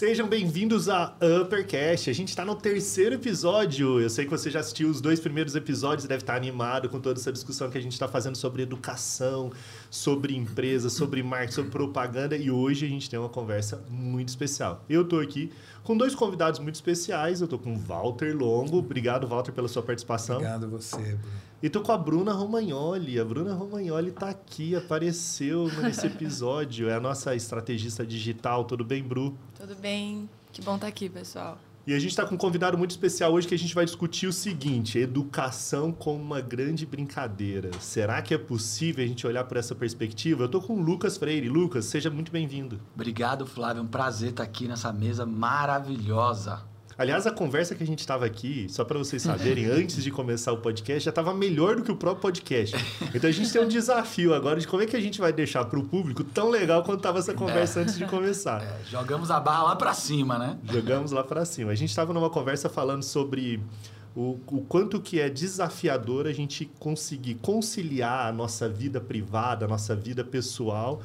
Sejam bem-vindos a Uppercast. A gente está no terceiro episódio. Eu sei que você já assistiu os dois primeiros episódios, deve estar animado com toda essa discussão que a gente está fazendo sobre educação, sobre empresa, sobre marketing, sobre propaganda. E hoje a gente tem uma conversa muito especial. Eu estou aqui com dois convidados muito especiais. Eu estou com o Walter Longo. Obrigado, Walter, pela sua participação. Obrigado a você, Bruno. E tô com a Bruna Romagnoli. A Bruna Romagnoli tá aqui, apareceu nesse episódio. É a nossa estrategista digital. Tudo bem, Bru? Tudo bem. Que bom estar aqui, pessoal. E a gente está com um convidado muito especial hoje que a gente vai discutir o seguinte: educação como uma grande brincadeira. Será que é possível a gente olhar por essa perspectiva? Eu estou com o Lucas Freire. Lucas, seja muito bem-vindo. Obrigado, Flávio. É um prazer estar aqui nessa mesa maravilhosa. Aliás, a conversa que a gente estava aqui, só para vocês saberem, antes de começar o podcast, já estava melhor do que o próprio podcast. Então a gente tem um desafio agora de como é que a gente vai deixar para o público tão legal quanto estava essa conversa é. antes de começar. É, jogamos a barra lá para cima, né? Jogamos lá para cima. A gente estava numa conversa falando sobre o, o quanto que é desafiador a gente conseguir conciliar a nossa vida privada, a nossa vida pessoal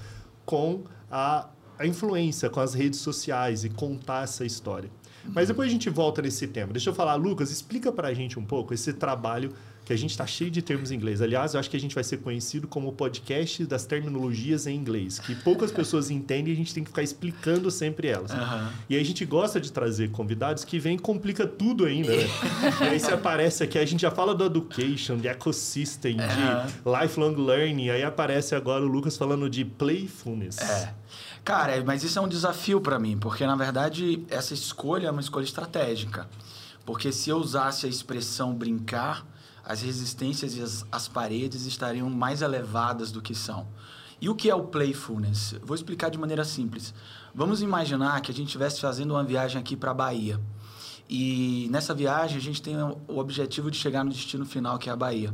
com a, a influência, com as redes sociais e contar essa história. Mas depois a gente volta nesse tema. Deixa eu falar, Lucas, explica para a gente um pouco esse trabalho que a gente está cheio de termos em inglês. Aliás, eu acho que a gente vai ser conhecido como o podcast das terminologias em inglês, que poucas pessoas entendem e a gente tem que ficar explicando sempre elas. Uhum. E aí a gente gosta de trazer convidados que vêm e complica tudo ainda, né? e aí você aparece aqui, a gente já fala do education, de ecosystem, uhum. de lifelong learning, aí aparece agora o Lucas falando de playfulness. É. Cara, mas isso é um desafio para mim, porque na verdade essa escolha é uma escolha estratégica. Porque se eu usasse a expressão brincar, as resistências e as, as paredes estariam mais elevadas do que são. E o que é o playfulness? Vou explicar de maneira simples. Vamos imaginar que a gente estivesse fazendo uma viagem aqui para a Bahia. E nessa viagem a gente tem o objetivo de chegar no destino final, que é a Bahia.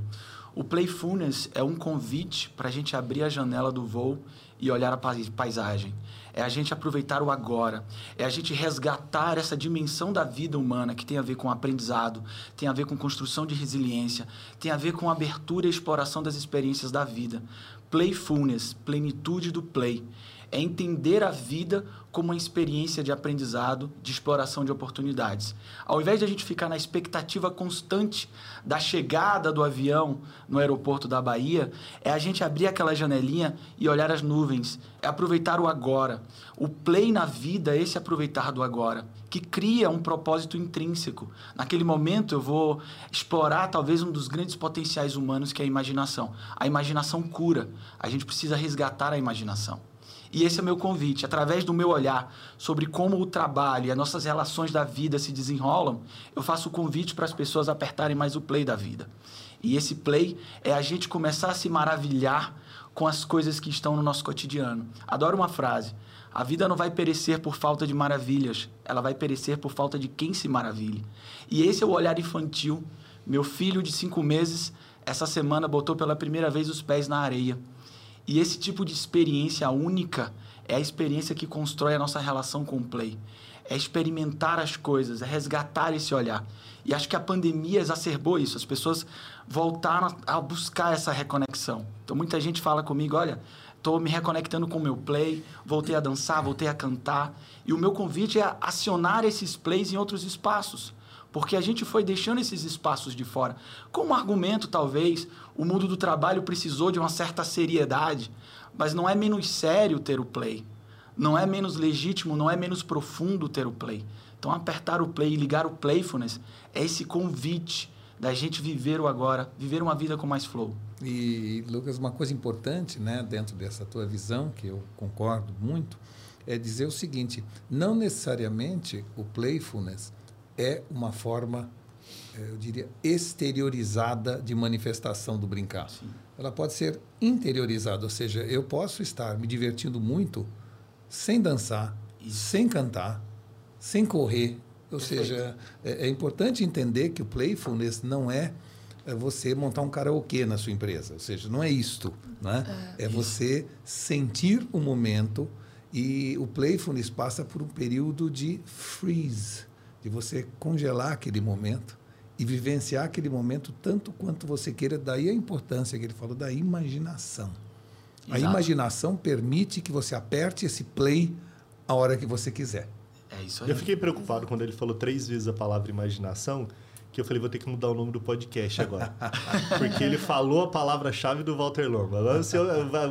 O playfulness é um convite para a gente abrir a janela do voo e olhar a paisagem. É a gente aproveitar o agora. É a gente resgatar essa dimensão da vida humana que tem a ver com aprendizado, tem a ver com construção de resiliência, tem a ver com abertura e exploração das experiências da vida. Playfulness, plenitude do play é entender a vida como uma experiência de aprendizado, de exploração de oportunidades. Ao invés de a gente ficar na expectativa constante da chegada do avião no aeroporto da Bahia, é a gente abrir aquela janelinha e olhar as nuvens, é aproveitar o agora. O play na vida é esse aproveitar do agora, que cria um propósito intrínseco. Naquele momento eu vou explorar talvez um dos grandes potenciais humanos que é a imaginação. A imaginação cura. A gente precisa resgatar a imaginação. E esse é o meu convite. Através do meu olhar sobre como o trabalho e as nossas relações da vida se desenrolam, eu faço o convite para as pessoas apertarem mais o play da vida. E esse play é a gente começar a se maravilhar com as coisas que estão no nosso cotidiano. Adoro uma frase. A vida não vai perecer por falta de maravilhas, ela vai perecer por falta de quem se maravilhe. E esse é o olhar infantil. Meu filho de cinco meses, essa semana, botou pela primeira vez os pés na areia. E esse tipo de experiência única é a experiência que constrói a nossa relação com o play. É experimentar as coisas, é resgatar esse olhar. E acho que a pandemia exacerbou isso. As pessoas voltaram a buscar essa reconexão. Então muita gente fala comigo, olha, estou me reconectando com o meu play, voltei a dançar, voltei a cantar. E o meu convite é acionar esses plays em outros espaços porque a gente foi deixando esses espaços de fora. Como argumento, talvez, o mundo do trabalho precisou de uma certa seriedade, mas não é menos sério ter o play. Não é menos legítimo, não é menos profundo ter o play. Então, apertar o play e ligar o playfulness é esse convite da gente viver o agora, viver uma vida com mais flow. E, Lucas, uma coisa importante né, dentro dessa tua visão, que eu concordo muito, é dizer o seguinte: não necessariamente o playfulness é uma forma, eh, eu diria, exteriorizada de manifestação do brincar. Sim. Ela pode ser interiorizada, ou seja, eu posso estar me divertindo muito sem dançar, Isso. sem cantar, sem correr. Ou Perfeito. seja, é, é, importante entender que o playfulness não é, é você montar um karaokê na sua empresa. Ou seja, não é isto. Né? É, é você sentir o momento e o playfulness passa por um período de freeze de você congelar aquele momento e vivenciar aquele momento tanto quanto você queira. Daí a importância que ele falou da imaginação. Exato. A imaginação permite que você aperte esse play a hora que você quiser. É isso aí. Eu fiquei preocupado quando ele falou três vezes a palavra imaginação, que eu falei, vou ter que mudar o nome do podcast agora. Porque ele falou a palavra-chave do Walter Longo. Agora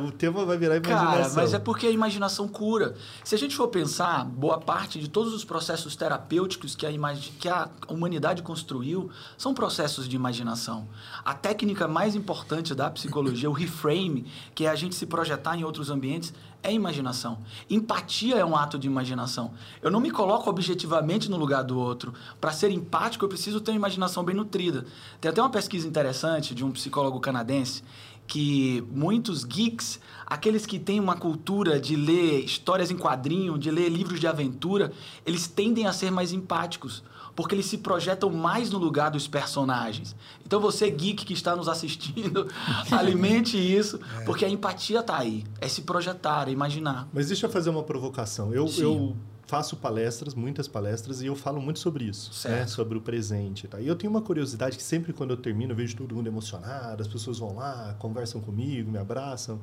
o, tema vai virar imaginação. Cara, mas é porque a imaginação cura. Se a gente for pensar, boa parte de todos os processos terapêuticos que a, que a humanidade construiu são processos de imaginação. A técnica mais importante da psicologia, o reframe, que é a gente se projetar em outros ambientes, é imaginação. Empatia é um ato de imaginação. Eu não me coloco objetivamente no lugar do outro. Para ser empático, eu preciso ter uma imaginação bem nutrida. Tem até uma pesquisa interessante de um psicólogo canadense que muitos geeks, aqueles que têm uma cultura de ler histórias em quadrinho, de ler livros de aventura, eles tendem a ser mais empáticos, porque eles se projetam mais no lugar dos personagens. Então você geek que está nos assistindo, alimente isso, porque a empatia está aí, é se projetar, é imaginar. Mas deixa eu fazer uma provocação. Eu, Sim. eu faço palestras, muitas palestras, e eu falo muito sobre isso, né? Sobre o presente. Tá? E eu tenho uma curiosidade que sempre quando eu termino, eu vejo todo mundo emocionado, as pessoas vão lá, conversam comigo, me abraçam.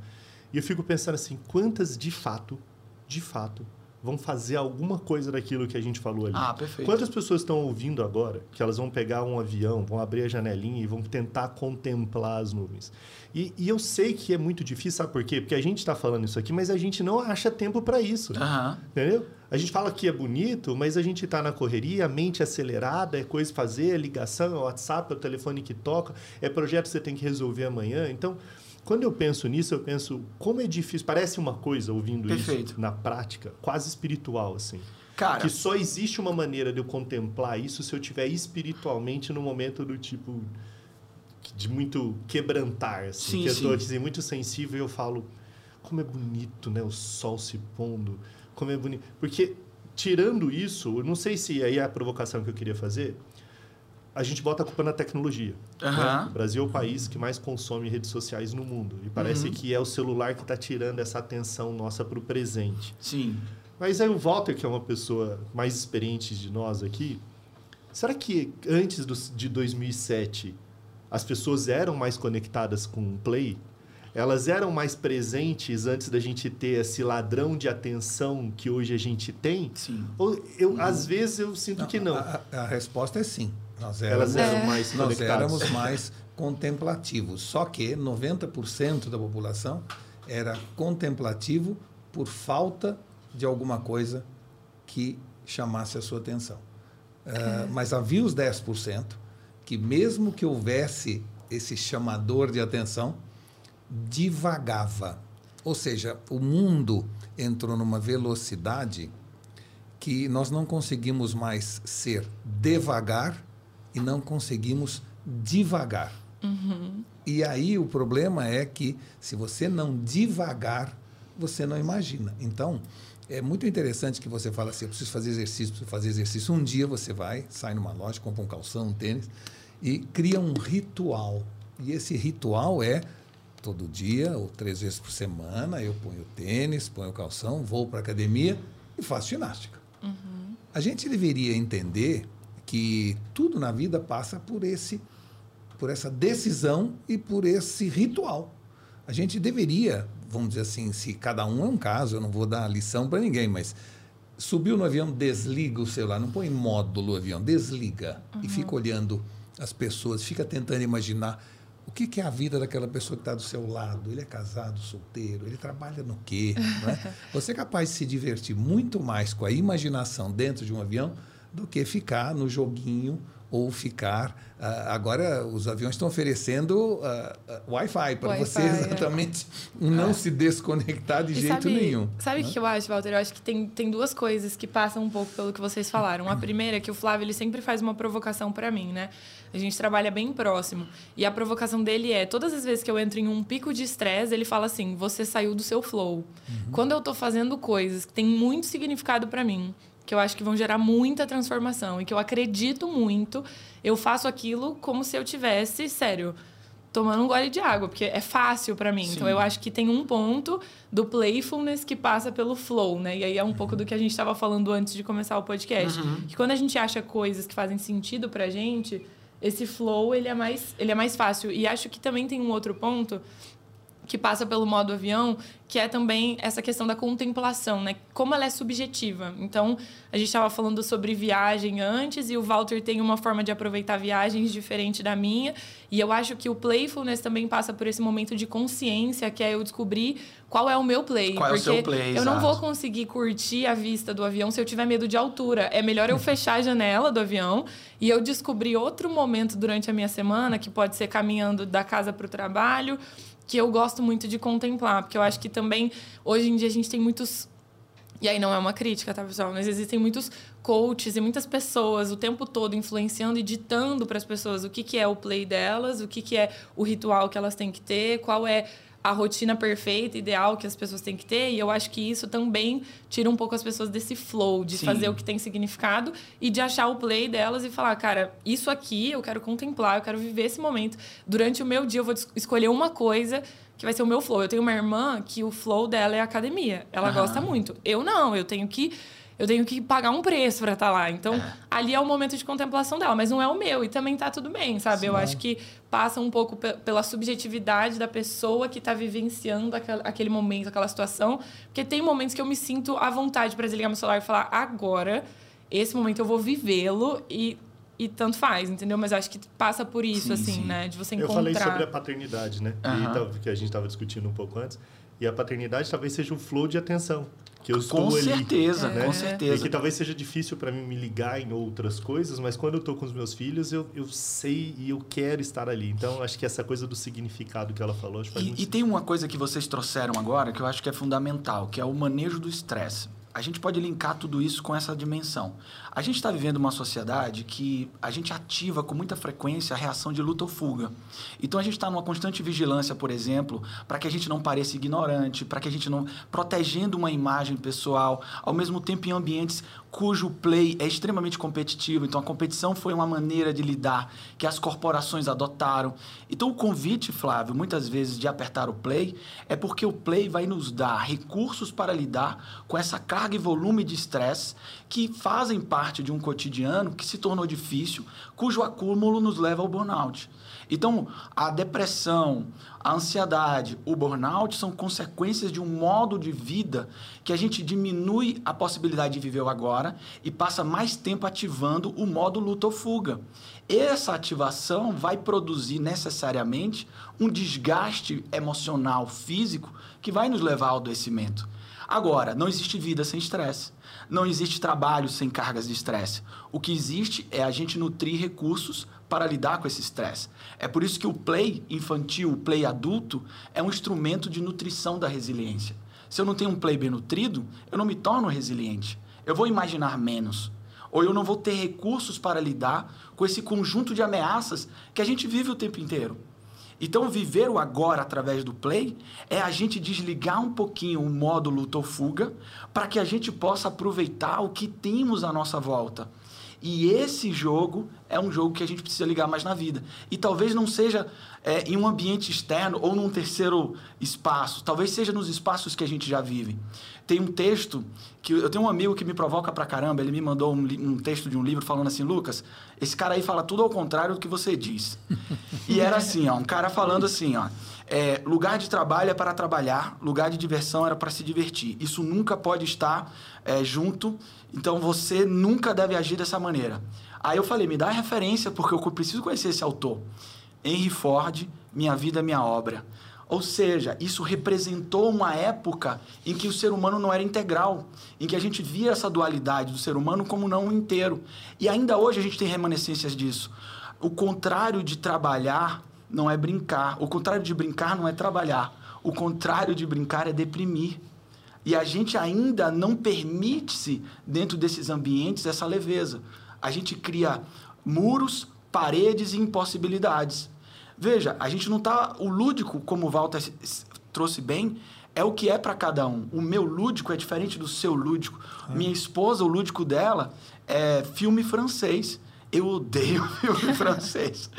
E eu fico pensando assim, quantas de fato, de fato, vão fazer alguma coisa daquilo que a gente falou ali? Ah, perfeito. Quantas pessoas estão ouvindo agora que elas vão pegar um avião, vão abrir a janelinha e vão tentar contemplar as nuvens? E, e eu sei que é muito difícil, sabe por quê? Porque a gente está falando isso aqui, mas a gente não acha tempo para isso. Aham. Entendeu? A gente fala que é bonito, mas a gente está na correria, a mente acelerada, é coisa fazer, é ligação, é WhatsApp, é o telefone que toca, é projeto que você tem que resolver amanhã. Então, quando eu penso nisso, eu penso como é difícil. Parece uma coisa, ouvindo Perfeito. isso na prática, quase espiritual, assim. Cara, Que só existe uma maneira de eu contemplar isso se eu tiver espiritualmente no momento do tipo de muito quebrantar, assim, Sim, que eu estou assim, muito sensível e eu falo como é bonito, né, o sol se pondo, como é bonito, porque tirando isso, eu não sei se aí é a provocação que eu queria fazer, a gente bota a culpa na tecnologia. né? Aham. O Brasil é o país que mais consome redes sociais no mundo e parece Uhum. que é o celular que está tirando essa atenção nossa para o presente. sim. Mas aí o Walter, que é uma pessoa mais experiente de nós aqui, será que antes do, de 2007 as pessoas eram mais conectadas com o Play? Elas eram mais presentes antes da gente ter esse ladrão de atenção que hoje a gente tem? Sim. Ou eu, às vezes eu sinto que não. A- a resposta é sim. Nós Elas éramos, eram mais nós éramos mais contemplativos. Só que 90% da população era contemplativo por falta de alguma coisa que chamasse a sua atenção. Ah, mas havia os 10% que, mesmo que houvesse esse chamador de atenção, divagava. Ou seja, o mundo entrou numa velocidade que nós não conseguimos mais ser devagar e não conseguimos divagar. E aí o problema é que se você não divagar, você não imagina. Então, é muito interessante que você fala assim, eu preciso fazer exercício, preciso fazer exercício. Um dia você vai, sai numa loja, compra um calção, um tênis e cria um ritual. E esse ritual é todo dia ou três vezes por semana eu ponho tênis, ponho calção, vou para a academia e faço ginástica. A gente deveria entender que tudo na vida passa por esse por essa decisão e por esse ritual. A gente deveria, vamos dizer assim, se cada um é um caso, eu não vou dar lição para ninguém, mas subiu no avião, desliga o celular, não põe em módulo o avião, desliga e fica olhando as pessoas, fica tentando imaginar o que, que é a vida daquela pessoa que está do seu lado. Ele é casado, solteiro, ele trabalha no quê? é? Você é capaz de se divertir muito mais com a imaginação dentro de um avião do que ficar no joguinho ou ficar. ah, agora, os aviões estão oferecendo ah, ah, Wi-Fi para Wi-Fi, você é. exatamente não se desconectar de E jeito sabe, nenhum. Sabe o né? que eu acho, Walter? Eu acho que tem, tem duas coisas que passam um pouco pelo que vocês falaram. A primeira é que o Flávio ele sempre faz uma provocação para mim, né? A gente trabalha bem próximo. E a provocação dele é: todas as vezes que eu entro em um pico de estresse, ele fala assim: você saiu do seu flow. Uhum. Quando eu tô fazendo coisas que têm muito significado para mim, que eu acho que vão gerar muita transformação e que eu acredito muito, eu faço aquilo como se eu tivesse, sério, tomando um gole de água, porque é fácil para mim. Então Sim. eu acho que tem um ponto do playfulness que passa pelo flow, né? E aí é um pouco do que a gente estava falando antes de começar o podcast, que quando a gente acha coisas que fazem sentido pra gente, esse flow ele é mais ele é mais fácil. E acho que também tem um outro ponto que passa pelo modo avião, que é também essa questão da contemplação, né? Como ela é subjetiva. Então, a gente estava falando sobre viagem antes e o Walter tem uma forma de aproveitar viagens diferente da minha. E eu acho que o playfulness também passa por esse momento de consciência, que é eu descobrir qual é o meu play. Qual porque é o seu play, eu não vou conseguir curtir a vista do avião se eu tiver medo de altura. É melhor eu fechar a janela do avião e eu descobrir outro momento durante a minha semana, que pode ser caminhando da casa para o trabalho, que eu gosto muito de contemplar, porque eu acho que também hoje em dia a gente tem muitos e aí não é uma crítica, tá, pessoal? Mas existem muitos coaches e muitas pessoas o tempo todo influenciando e ditando para as pessoas o que, que é o play delas, o que, que é o ritual que elas têm que ter, qual é a rotina perfeita, ideal que as pessoas têm que ter. E eu acho que isso também tira um pouco as pessoas desse flow, de Sim. fazer o que tem significado e de achar o play delas e falar, cara, isso aqui eu quero contemplar, eu quero viver esse momento. Durante o meu dia eu vou es- escolher uma coisa que vai ser o meu flow. Eu tenho uma irmã que o flow dela é academia. Ela Aham. gosta muito. Eu não, eu tenho que eu tenho que pagar um preço para estar lá. Então, ali é o momento de contemplação dela, mas não é o meu e também tá tudo bem, sabe? Eu acho que passa um pouco pe- pela subjetividade da pessoa que tá vivenciando aquele momento, aquela situação, porque tem momentos que eu me sinto à vontade para desligar meu celular e falar agora, esse momento eu vou vivê-lo e e tanto faz, entendeu? Mas eu acho que passa por isso, Sim, assim, sim. né? De você Eu encontrar. falei sobre a paternidade, né? Aham. E que a gente estava discutindo um pouco antes. E a paternidade talvez seja um flow de atenção. Que eu estou Com ali, certeza, né? com E certeza. que talvez seja difícil para mim me ligar em outras coisas, mas quando eu tô com os meus filhos, eu, eu sei e eu quero estar ali. Então, acho que essa coisa do significado que ela falou, acho que faz muito E, e tem uma coisa que vocês trouxeram agora que eu acho que é fundamental, que é o manejo do estresse. A gente pode linkar tudo isso com essa dimensão. A gente está vivendo uma sociedade que a gente ativa com muita frequência a reação de luta ou fuga. Então a gente está numa constante vigilância, por exemplo, para que a gente não pareça ignorante, para que a gente não. protegendo uma imagem pessoal, ao mesmo tempo em ambientes cujo play é extremamente competitivo. Então a competição foi uma maneira de lidar que as corporações adotaram. Então o convite, Flávio, muitas vezes de apertar o play é porque o play vai nos dar recursos para lidar com essa carga e volume de estresse que fazem parte de um cotidiano que se tornou difícil, cujo acúmulo nos leva ao burnout. Então, a depressão, a ansiedade, o burnout são consequências de um modo de vida que a gente diminui a possibilidade de viver o agora e passa mais tempo ativando o modo luta ou fuga. Essa ativação vai produzir necessariamente um desgaste emocional, físico, que vai nos levar ao adoecimento. Agora, não existe vida sem estresse. Não existe trabalho sem cargas de estresse. O que existe é a gente nutrir recursos para lidar com esse estresse. É por isso que o play infantil, o play adulto, é um instrumento de nutrição da resiliência. Se eu não tenho um play bem nutrido, eu não me torno resiliente. Eu vou imaginar menos. Ou eu não vou ter recursos para lidar com esse conjunto de ameaças que a gente vive o tempo inteiro. Então, viver o agora através do play é a gente desligar um pouquinho o modo luta ou fuga para que a gente possa aproveitar o que temos à nossa volta. E esse jogo é um jogo que a gente precisa ligar mais na vida. E talvez não seja é, em um ambiente externo ou num terceiro espaço, talvez seja nos espaços que a gente já vive. Tem um texto que eu tenho um amigo que me provoca pra caramba, ele me mandou um, um texto de um livro falando assim: Lucas, esse cara aí fala tudo ao contrário do que você diz. e era assim, ó, um cara falando assim, ó. É, lugar de trabalho é para trabalhar, lugar de diversão era para se divertir. Isso nunca pode estar é, junto, então você nunca deve agir dessa maneira. Aí eu falei, me dá a referência, porque eu preciso conhecer esse autor. Henry Ford, Minha Vida, Minha Obra. Ou seja, isso representou uma época em que o ser humano não era integral, em que a gente via essa dualidade do ser humano como não inteiro. E ainda hoje a gente tem remanescências disso. O contrário de trabalhar não é brincar, o contrário de brincar não é trabalhar, o contrário de brincar é deprimir. E a gente ainda não permite-se, dentro desses ambientes, essa leveza. A gente cria muros, paredes e impossibilidades. Veja, a gente não está. O lúdico, como o Walter trouxe bem, é o que é para cada um. O meu lúdico é diferente do seu lúdico. Minha esposa, o lúdico dela é filme francês. Eu odeio filme francês.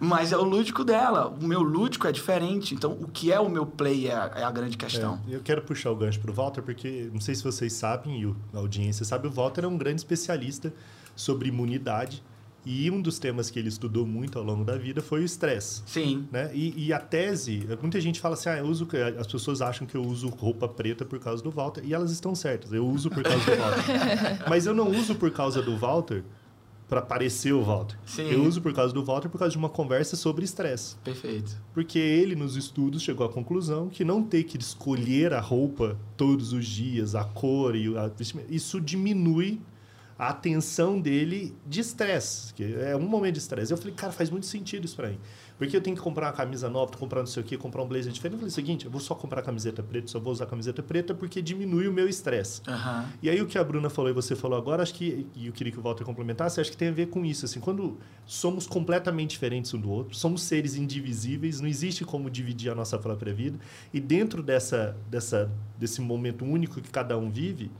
Mas é o lúdico dela. O meu lúdico é diferente. Então, o que é o meu play é a, é a grande questão. É, eu quero puxar o gancho para o Walter, porque não sei se vocês sabem, e a audiência sabe, o Walter é um grande especialista sobre imunidade E um dos temas que ele estudou muito ao longo da vida foi o estresse. Sim. Né? E, e, a tese, muita gente fala assim, ah, eu uso, as pessoas acham que eu uso roupa preta por causa do Walter, e elas estão certas, eu uso por causa do Walter. Mas eu não uso por causa do Walter para parecer o Walter. Sim. Eu uso por causa do Walter por causa de uma conversa sobre estresse. Perfeito. Porque ele, nos estudos, chegou à conclusão que não ter que escolher a roupa todos os dias, a cor e a isso diminui a atenção dele de estresse, que é um momento de estresse. Eu falei, cara, faz muito sentido isso para mim. Porque eu tenho que comprar uma camisa nova, comprar não sei o quê, comprar um blazer diferente. Eu falei o seguinte, eu vou só comprar camiseta preta, só vou usar camiseta preta porque diminui o meu estresse. Uhum. E aí o que a Bruna falou e você falou agora, acho que, e eu queria que o Walter complementasse, acho que tem a ver com isso. Assim, quando somos completamente diferentes um do outro, somos seres indivisíveis, não existe como dividir a nossa própria vida. E dentro dessa, dessa, desse momento único que cada um vive,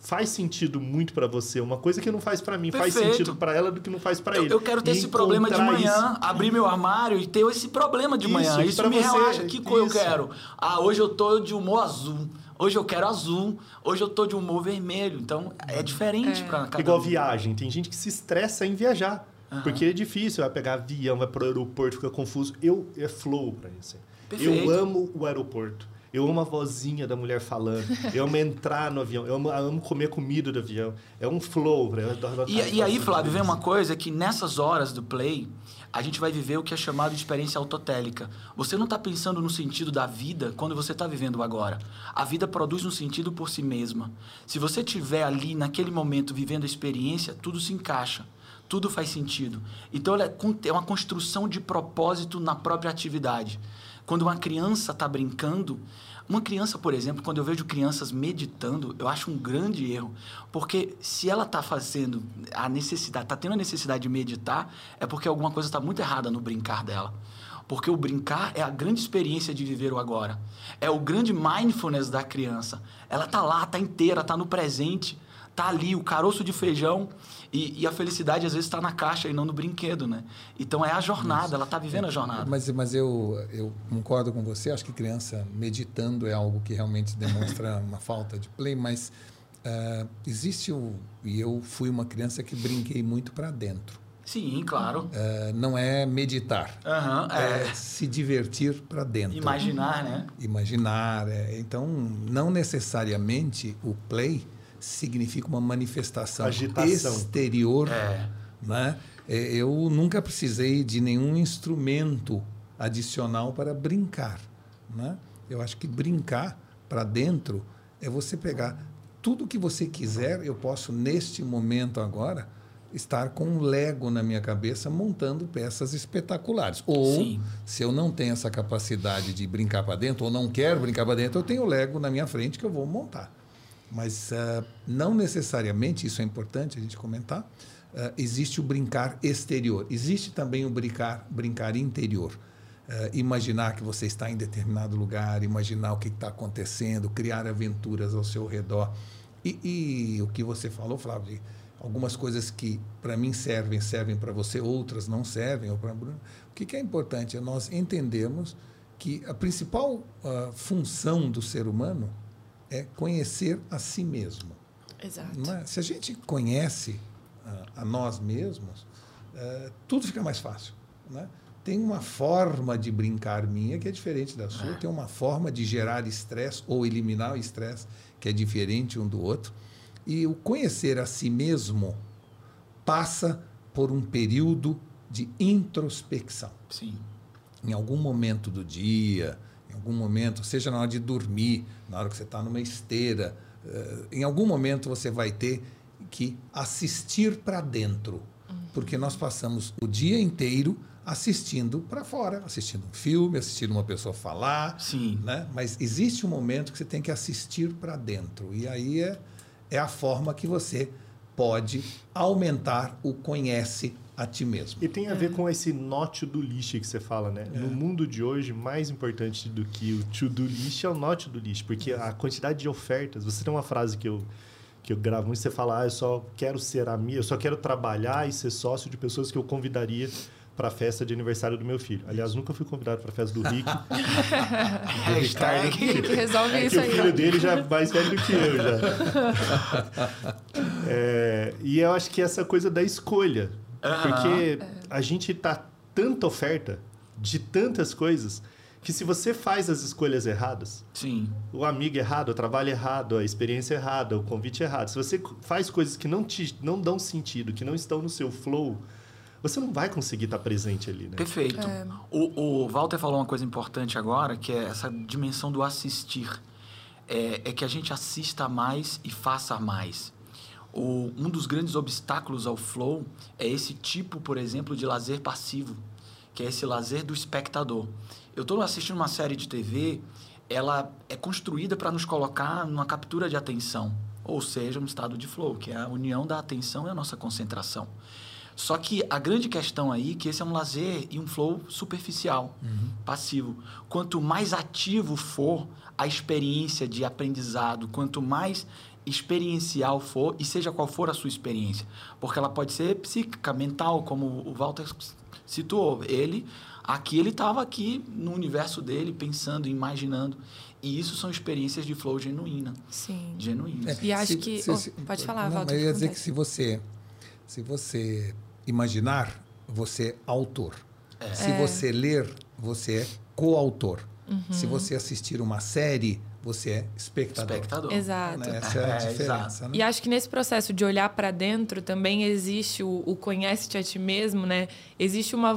faz sentido muito para você, uma coisa que não faz para mim, Perfeito. faz sentido para ela do que não faz para ele. Eu quero ter e esse problema de manhã, isso... abrir meu armário e ter esse problema de isso, manhã. Isso me você, relaxa. Que cor eu quero? Ah, hoje eu tô de humor azul. Hoje eu quero azul. Hoje eu tô de humor vermelho. Então é diferente é. para cada Igual um. viagem, tem gente que se estressa em viajar. Uhum. Porque é difícil, vai pegar avião, vai pro aeroporto, fica confuso. Eu é flow para isso. Perfeito. Eu amo o aeroporto. Eu amo a vozinha da mulher falando. Eu amo entrar no avião. Eu amo, eu amo comer comida do avião. É um flow. Né? E, e aí, Flávio, vem uma coisa que nessas horas do play, a gente vai viver o que é chamado de experiência autotélica. Você não está pensando no sentido da vida quando você está vivendo agora. A vida produz um sentido por si mesma. Se você estiver ali, naquele momento, vivendo a experiência, tudo se encaixa. Tudo faz sentido. Então, é uma construção de propósito na própria atividade. Quando uma criança está brincando, uma criança, por exemplo, quando eu vejo crianças meditando, eu acho um grande erro, porque se ela está fazendo a necessidade, está tendo a necessidade de meditar, é porque alguma coisa está muito errada no brincar dela. Porque o brincar é a grande experiência de viver o agora. É o grande mindfulness da criança. Ela está lá, está inteira, está no presente, está ali, o caroço de feijão e, e, a felicidade às vezes está na caixa e não no brinquedo, né? Então é a jornada, Isso. ela está vivendo a jornada. Mas, mas eu, eu concordo com você, acho que criança meditando é algo que realmente demonstra uma falta de play, mas uh, existe o. E eu fui uma criança que brinquei muito para dentro. Sim, claro. Uh, não é meditar. Uhum, é. é. se divertir para dentro. Imaginar, né? Imaginar. É. Então, não necessariamente o play significa uma manifestação Agitação. exterior. É. Né? É, eu nunca precisei de nenhum instrumento adicional para brincar. Né? Eu acho que brincar para dentro é você pegar tudo que você quiser. Eu posso, neste momento agora, estar com um Lego na minha cabeça montando peças espetaculares. Ou, Sim. se eu não tenho essa capacidade de brincar para dentro, ou não quero brincar para dentro, eu tenho o Lego na minha frente que eu vou montar. Mas uh, não necessariamente, isso é importante a gente comentar, uh, existe o brincar exterior. Existe também o brincar, brincar interior. Uh, imaginar que você está em determinado lugar, imaginar o que está acontecendo, criar aventuras ao seu redor. E, e o que você falou, Flávio, algumas coisas que para mim servem, servem para você, outras não servem. Ou pra Bruno. O que, que é importante é nós entendermos que a principal uh, função do ser humano é conhecer a si mesmo. Exato. É? Se a gente conhece a, a nós mesmos, é, tudo fica mais fácil. Né? Tem uma forma de brincar minha que é diferente da sua, é. tem uma forma de gerar estresse ou eliminar o estresse que é diferente um do outro. E o conhecer a si mesmo passa por um período de introspecção. Sim. Em algum momento do dia, algum momento, seja na hora de dormir, na hora que você está numa esteira, uh, em algum momento você vai ter que assistir para dentro, uhum. porque nós passamos o dia inteiro assistindo para fora, assistindo um filme, assistindo uma pessoa falar, Sim. né? Mas existe um momento que você tem que assistir para dentro e aí é, é a forma que você pode aumentar o conhece a ti mesmo. E tem a ver com esse not do lixo que você fala, né? É. No mundo de hoje, mais importante do que o to do lixo é o not do lixo, porque a quantidade de ofertas. Você tem uma frase que eu que eu gravo muito, você fala, ah, eu só quero ser amigo, eu só quero trabalhar e ser sócio de pessoas que eu convidaria para a festa de aniversário do meu filho. Aliás, nunca fui convidado para a festa do Rick. Hashtag resolve é isso aí. O filho dele já é mais velho do que eu já. É, e eu acho que essa coisa da escolha, Aham. Porque a gente tá tanta oferta de tantas coisas que se você faz as escolhas erradas, Sim. o amigo errado, o trabalho errado, a experiência errada, o convite errado, se você faz coisas que não, te, não dão sentido, que não estão no seu flow, você não vai conseguir estar presente ali, né? Perfeito. O, o Walter falou uma coisa importante agora, que é essa dimensão do assistir. É, é que a gente assista mais e faça mais. O, um dos grandes obstáculos ao flow é esse tipo, por exemplo, de lazer passivo, que é esse lazer do espectador. Eu estou assistindo uma série de TV, ela é construída para nos colocar numa captura de atenção, ou seja, um estado de flow, que é a união da atenção e a nossa concentração. Só que a grande questão aí é que esse é um lazer e um flow superficial, passivo. Quanto mais ativo for a experiência de aprendizado, quanto mais experiencial for, e seja qual for a sua experiência, porque ela pode ser psíquica, mental, como o Walter citou. Ele, aqui ele estava aqui no universo dele, pensando, imaginando. E isso são experiências de flow genuína. Sim. Genuínas. E acho que- oh, pode falar, não, Walter, Mas eu ia dizer que se você, se você imaginar, você é autor. Se você ler, você é coautor. Se Uhum. você assistir uma série, você é espectador. Espectador. Exato. Né? Essa é a É, diferença. Né? E acho que nesse processo de olhar para dentro também existe o, o conhece-te a ti mesmo, né? Existe uma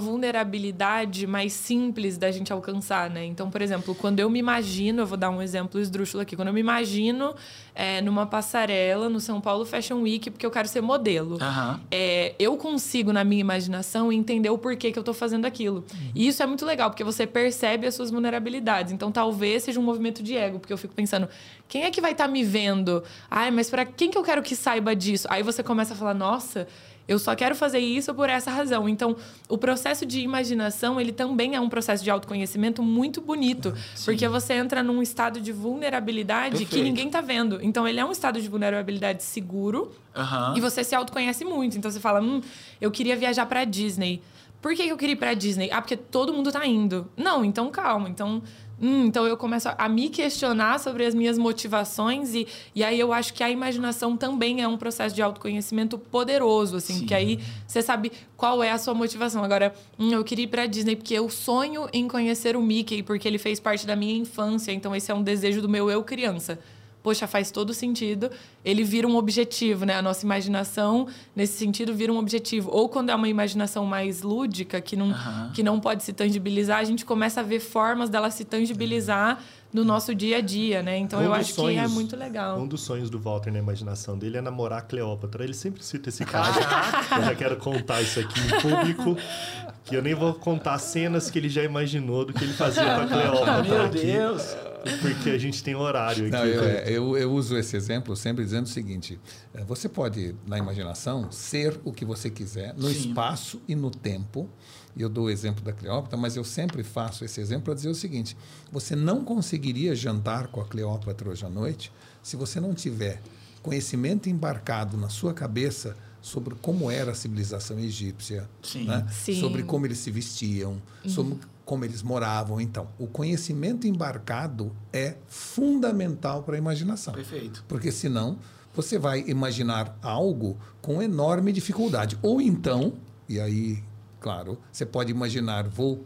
vulnerabilidade mais simples da gente alcançar, né? Então, por exemplo, quando eu me imagino, eu vou dar um exemplo esdrúxulo aqui, quando eu me imagino é, numa passarela no São Paulo Fashion Week porque eu quero ser modelo. Aham. É, eu consigo, na minha imaginação, entender o porquê que eu tô fazendo aquilo. E isso é muito legal, porque você percebe as suas vulnerabilidades. Então, talvez seja um movimento de ego, porque eu fico pensando, quem é que vai estar me vendo? Ai, mas para quem que eu quero que saiba disso? Aí você começa a falar, nossa, eu só quero fazer isso por essa razão. Então, o processo de imaginação, ele também é um processo de autoconhecimento muito bonito, porque você entra num estado de vulnerabilidade que Perfeito. ninguém tá vendo. Então, ele é um estado de vulnerabilidade seguro, Aham. e você se autoconhece muito. Então você fala, hum, eu queria viajar pra Disney. Por que que eu queria ir pra Disney? Ah, porque todo mundo tá indo. Não, então calma. Então, hum, então eu começo a, me questionar sobre as minhas motivações e, e aí eu acho que a imaginação também é um processo de autoconhecimento poderoso, assim, Sim. que aí você sabe qual é a sua motivação. Agora, hum, eu queria ir pra Disney porque eu sonho em conhecer o Mickey, porque ele fez parte da minha infância, então esse é um desejo do meu eu criança poxa, faz todo sentido, ele vira um objetivo, né? A nossa imaginação, nesse sentido, vira um objetivo. Ou quando é uma imaginação mais lúdica, que não, Aham. que não pode se tangibilizar, a gente começa a ver formas dela se tangibilizar no nosso dia a dia, né? Então, Um eu acho que é sonhos- muito legal. Um dos sonhos do Walter na imaginação dele é namorar a Cleópatra. Ele sempre cita esse caso. Eu já quero contar isso aqui em público. Que eu nem vou contar cenas que ele já imaginou do que ele fazia com a Cleópatra Meu aqui. Deus! Porque a gente tem horário aqui. Não, eu, né? é, eu, eu uso esse exemplo sempre dizendo o seguinte: eh, você pode, na imaginação, ser o que você quiser, no Sim. espaço e no tempo. E eu dou o exemplo da Cleópatra, mas eu sempre faço esse exemplo para dizer o seguinte: você não conseguiria jantar com a Cleópatra hoje à noite se você não tiver conhecimento embarcado na sua cabeça sobre como era a civilização egípcia, Sim. né? Sim. sobre como eles se vestiam, sobre como eles moravam. Então, o conhecimento embarcado é fundamental para a imaginação. Perfeito. Porque senão você vai imaginar algo com enorme dificuldade. Ou então, e aí, claro, você pode imaginar, vou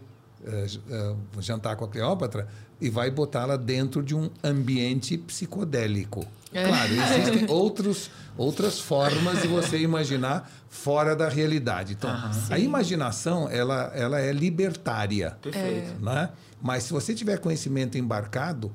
j- eh, jantar com a Cleópatra e vai botá-la dentro de um ambiente psicodélico. Claro, existem outros, outras formas de você imaginar fora da realidade. Então, a imaginação, ela, ela é libertária Perfeito. né? Mas se você tiver conhecimento embarcado,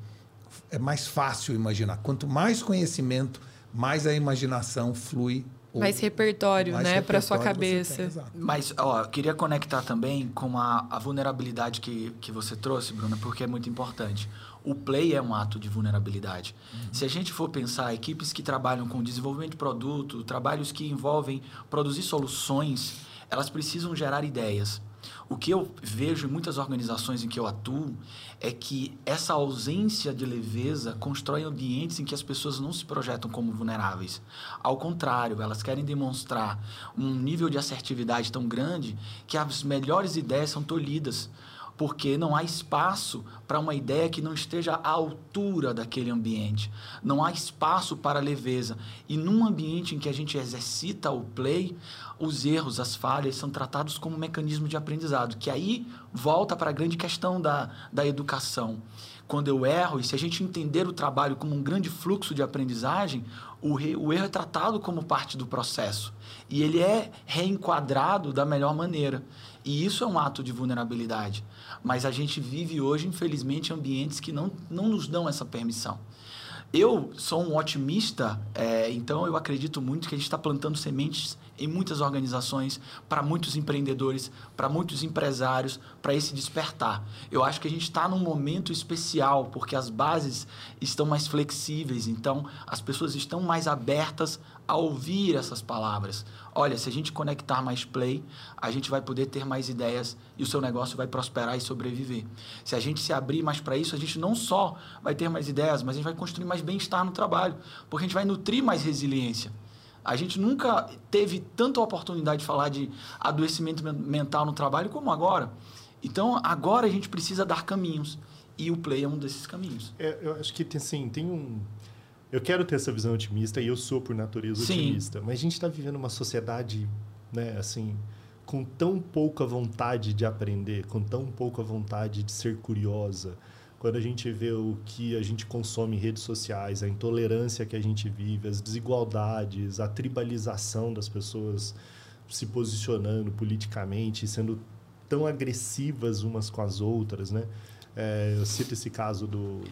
é mais fácil imaginar. Quanto mais conhecimento, mais a imaginação flui. Mais repertório, mais né, para sua cabeça. tem. Mas, ó, eu queria conectar também com a, a vulnerabilidade que, que você trouxe, Bruna, porque é muito importante. O play é um ato de vulnerabilidade. Se a gente for pensar, equipes que trabalham com desenvolvimento de produto, trabalhos que envolvem produzir soluções, elas precisam gerar ideias. O que eu vejo em muitas organizações em que eu atuo é que essa ausência de leveza constrói ambientes em que as pessoas não se projetam como vulneráveis. Ao contrário, elas querem demonstrar um nível de assertividade tão grande que as melhores ideias são tolhidas. Porque não há espaço para uma ideia que não esteja à altura daquele ambiente. Não há espaço para leveza. E num ambiente em que a gente exercita o play, os erros, as falhas são tratados como um mecanismo de aprendizado, que aí volta para a grande questão da, da educação. Quando eu erro, e se a gente entender o trabalho como um grande fluxo de aprendizagem, o, re, o erro é tratado como parte do processo. E ele é reenquadrado da melhor maneira. E isso é um ato de vulnerabilidade. Mas a gente vive hoje, infelizmente, ambientes que não, não nos dão essa permissão. Eu sou um otimista, é, então eu acredito muito que a gente está plantando sementes em muitas organizações, para muitos empreendedores, para muitos empresários, para esse despertar. Eu acho que a gente está num momento especial, porque as bases estão mais flexíveis, então as pessoas estão mais abertas a ouvir essas palavras. Olha, se a gente conectar mais play, a gente vai poder ter mais ideias e o seu negócio vai prosperar e sobreviver. Se a gente se abrir mais para isso, a gente não só vai ter mais ideias, mas a gente vai construir mais bem-estar no trabalho, porque a gente vai nutrir mais resiliência. A gente nunca teve tanta oportunidade de falar de adoecimento mental no trabalho como agora. Então, agora a gente precisa dar caminhos. E o Play é um desses caminhos. É, eu acho que tem, assim, tem um. Eu quero ter essa visão otimista e eu sou, por natureza, Sim. otimista. Mas a gente está vivendo uma sociedade, né, assim, com tão pouca vontade de aprender, com tão pouca vontade de ser curiosa, quando a gente vê o que a gente consome em redes sociais, a intolerância que a gente vive, as desigualdades, a tribalização das pessoas se posicionando politicamente, sendo tão agressivas umas com as outras, né? É, eu cito esse caso do,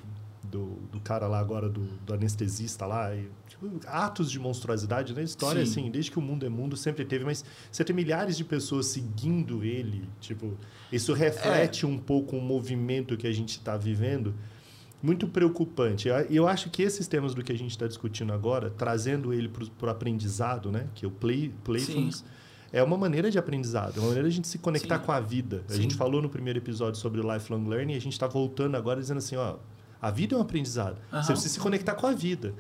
do, do cara lá agora, do, do anestesista lá, e, tipo, atos de monstruosidade na né? história, Sim. assim, desde que o mundo é mundo, sempre teve, mas você tem milhares de pessoas seguindo ele, tipo, isso reflete é. um pouco o movimento que a gente está vivendo, muito preocupante. Eu acho que esses temas do que a gente está discutindo agora, trazendo ele para o aprendizado, né, que é o play, playfulness, é uma maneira de aprendizado, é uma maneira de a gente se conectar Sim. com a vida. A Sim. gente falou no primeiro episódio sobre o lifelong learning e a gente está voltando agora dizendo assim, ó, a vida é um aprendizado. Uhum. Você precisa se conectar com a vida.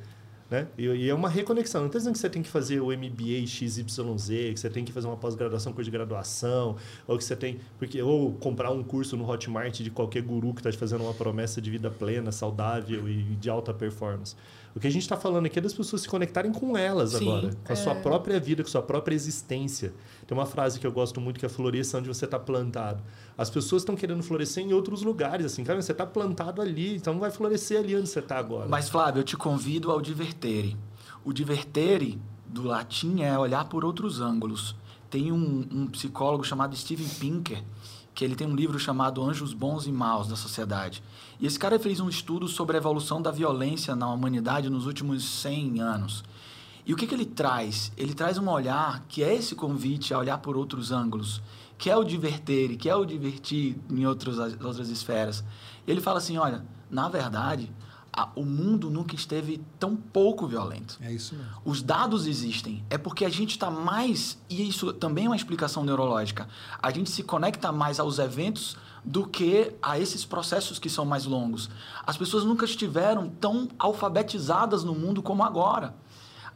Né? E, e é uma reconexão. Não estou dizendo que você tem que fazer o MBA XYZ, que você tem que fazer uma pós-graduação, curso de graduação, ou que você tem. Porque, ou comprar um curso no Hotmart de qualquer guru que está te fazendo uma promessa de vida plena, saudável e de alta performance. O que a gente está falando aqui é das pessoas se conectarem com elas Sim, agora, com a é... sua própria vida, com a sua própria existência. Tem uma frase que eu gosto muito que é floresça onde você está plantado. As pessoas estão querendo florescer em outros lugares, assim, cara, você está plantado ali, então vai florescer ali onde você está agora. Mas, Flávio, eu te convido ao divertere. O divertere, do latim, é olhar por outros ângulos. Tem um, um psicólogo chamado Steven Pinker, que ele tem um livro chamado Anjos Bons e Maus da Sociedade. E esse cara fez um estudo sobre a evolução da violência na humanidade nos últimos 100 anos. E o que, que ele traz? Ele traz um olhar que é esse convite a olhar por outros ângulos, que é o diverter, que é o divertir em outros, outras esferas. Ele fala assim: olha, na verdade, a, o mundo nunca esteve tão pouco violento. É isso mesmo. Os dados existem. É porque a gente está mais. E isso também é uma explicação neurológica. A gente se conecta mais aos eventos do que a esses processos que são mais longos. As pessoas nunca estiveram tão alfabetizadas no mundo como agora.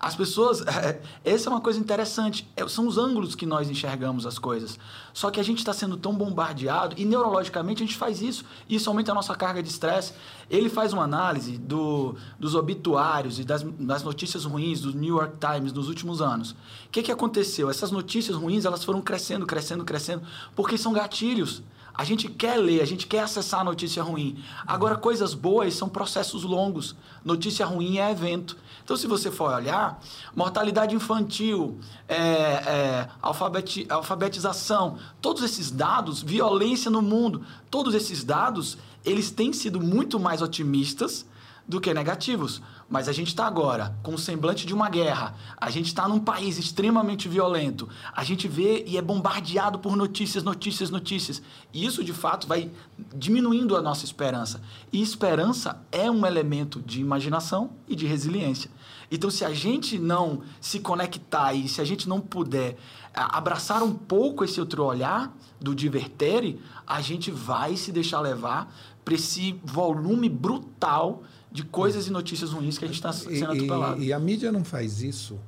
As pessoas. É, essa é uma coisa interessante. É, são os ângulos que nós enxergamos as coisas. Só que a gente está sendo tão bombardeado e neurologicamente a gente faz isso. Isso aumenta a nossa carga de estresse. Ele faz uma análise do, dos obituários e das, das, notícias ruins do New York Times nos últimos anos. O que, que aconteceu? Essas notícias ruins elas foram crescendo, crescendo, crescendo, porque são gatilhos. A gente quer ler, a gente quer acessar a notícia ruim. Agora, coisas boas são processos longos. Notícia ruim é evento. Então, se você for olhar, mortalidade infantil, é, é, alfabeti alfabetização, todos esses dados, violência no mundo, todos esses dados, eles têm sido muito mais otimistas do que negativos. Mas a gente está agora com o semblante de uma guerra. A gente está num país extremamente violento. A gente vê e é bombardeado por notícias, notícias, notícias. E isso, de fato, vai diminuindo a nossa esperança. E esperança é um elemento de imaginação e de resiliência. Então, se a gente não se conectar e se a gente não puder abraçar um pouco esse outro olhar do divertere, a gente vai se deixar levar para esse volume brutal de coisas e notícias ruins que a gente está sendo atropelado. E, e, a mídia não faz isso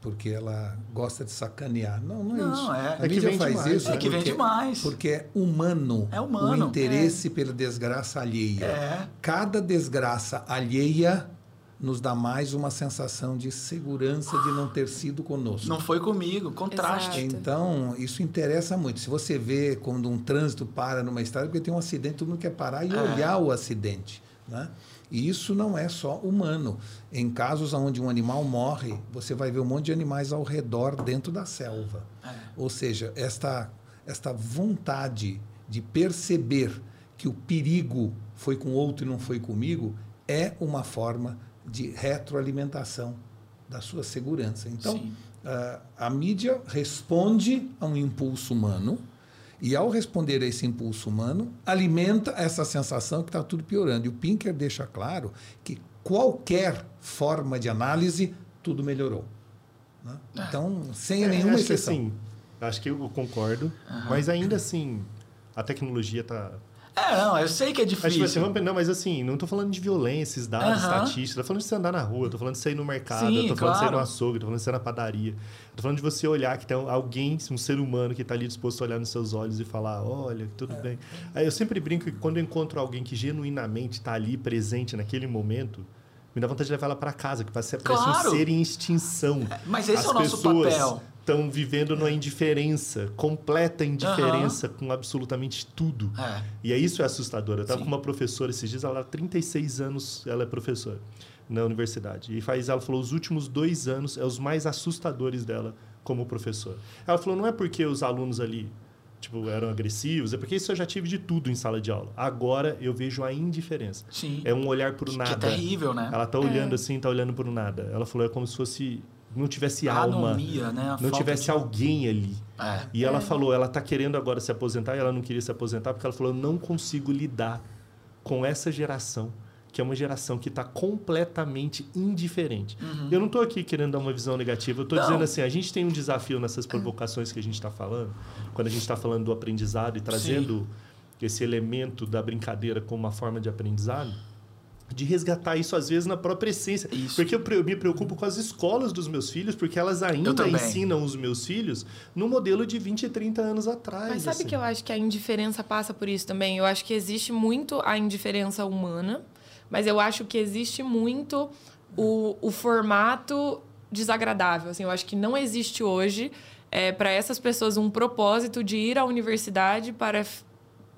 porque ela gosta de sacanear. Não, não é Não, isso. é. A É que mídia faz mais, isso? É que porque, vende mais. porque é humano, É humano. o interesse pela desgraça alheia. É. Cada desgraça alheia nos dá mais uma sensação de segurança de não ter sido conosco. Não foi comigo, contraste. Exato. Então, isso interessa muito. Se você vê quando um trânsito para numa estrada, porque tem um acidente, todo mundo quer parar e É. olhar o acidente. Né? E isso não é só humano. Em casos onde um animal morre, você vai ver um monte de animais ao redor dentro da selva. É. Ou seja, esta, esta vontade de perceber que o perigo foi com outro e não foi comigo é uma forma de retroalimentação da sua segurança. Então, ah, a mídia responde a um impulso humano e, ao responder a esse impulso humano, alimenta essa sensação que está tudo piorando. E o Pinker deixa claro que qualquer forma de análise, tudo melhorou. né? Então, sem É, nenhuma acho que exceção. assim, acho que eu concordo, mas ainda assim, a tecnologia tá. É, não, eu sei que é Acho que difícil. assim, não, mas assim, não tô falando de violência, esses dados, estatísticas, tô falando de você andar na rua, tô falando de você ir no mercado, Sim, tô falando de você ir no açougue, tô falando de você ir na padaria. Tô falando de você olhar que tem alguém, um ser humano que tá ali disposto a olhar nos seus olhos e falar, olha, tudo É. bem. Aí eu sempre brinco que quando eu encontro alguém que genuinamente tá ali presente naquele momento, me dá vontade de levar ela para casa, que parece, parece Claro. um ser em extinção. mas esse As é o nosso pessoas papel. estão vivendo numa indiferença, completa indiferença com absolutamente tudo. É. E é isso é assustador. Eu estava com uma professora esses dias, ela há 36 anos, ela é professora na universidade. E faz, ela falou, os últimos dois anos é os mais assustadores dela como professora. Ela falou, não é porque os alunos ali tipo, eram agressivos, é porque isso eu já tive de tudo em sala de aula. Agora eu vejo a indiferença. Sim. É um olhar por nada. Que é terrível, né? Ela tá olhando assim, tá olhando por nada. Ela falou, é como se fosse não tivesse alma, Anomia, né? A não tivesse de- alguém ali. É. E ela falou, ela tá querendo agora se aposentar e ela não queria se aposentar porque ela falou, eu não consigo lidar com essa geração, que é uma geração que está completamente indiferente. Eu não estou aqui querendo dar uma visão negativa, eu estou Uhum. Dizendo assim, a gente tem um desafio nessas provocações que a gente está falando, quando a gente está falando do aprendizado e trazendo esse elemento da brincadeira como uma forma de aprendizado, de resgatar isso às vezes na própria essência. Isso. Porque eu me preocupo com as escolas dos meus filhos, porque elas ainda ensinam os meus filhos no modelo de 20 e 30 anos atrás. Mas sabe assim. que eu acho que a indiferença passa por isso também? Eu acho que existe muito a indiferença humana, mas eu acho que existe muito o, o formato desagradável. Assim, eu acho que não existe hoje para essas pessoas um propósito de ir à universidade para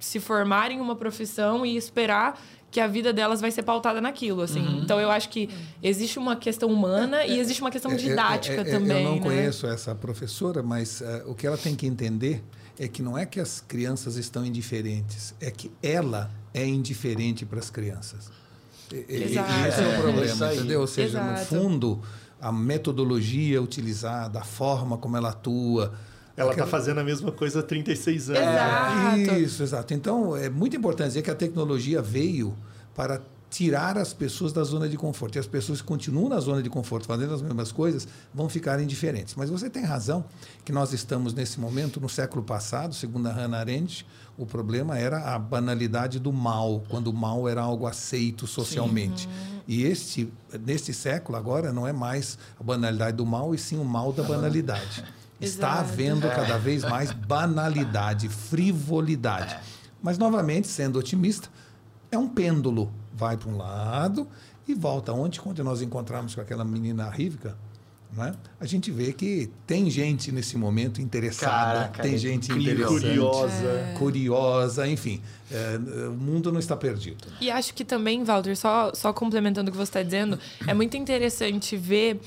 se formar em uma profissão e esperar que a vida delas vai ser pautada naquilo, assim. Uhum. Então eu acho que existe uma questão humana e existe uma questão É, é, didática é, é, também, Eu não né? conheço essa professora, mas eh, o que ela tem que entender é que não é que as crianças estão indiferentes, é que ela é indiferente para as crianças. E- e- Exato. Esse é o É, problema, aí. entendeu? Ou seja, no Exato. fundo, a metodologia utilizada, a forma como ela atua. Ela está fazendo a mesma coisa há 36 anos. Exato. né? Isso, exato. Então, é muito importante dizer que a tecnologia veio para tirar as pessoas da zona de conforto. E as pessoas que continuam na zona de conforto, fazendo as mesmas coisas, vão ficar indiferentes. Mas você tem razão que nós estamos nesse momento, no século passado, segundo a Hannah Arendt, o problema era a banalidade do mal, quando o mal era algo aceito socialmente. E este, neste século agora não é mais a banalidade do mal, e sim o mal da banalidade. Está Exato. havendo cada vez mais banalidade, frivolidade. Mas, novamente, sendo otimista, é um pêndulo. Vai para um lado e volta. Ontem, quando nós encontramos com aquela menina Rívika, né, a gente vê que tem gente nesse momento interessada, Caraca, tem é gente Curiosa. curiosa, enfim. é, o mundo não está perdido. E acho que também, Walter, só, só complementando o que você está dizendo, é muito interessante ver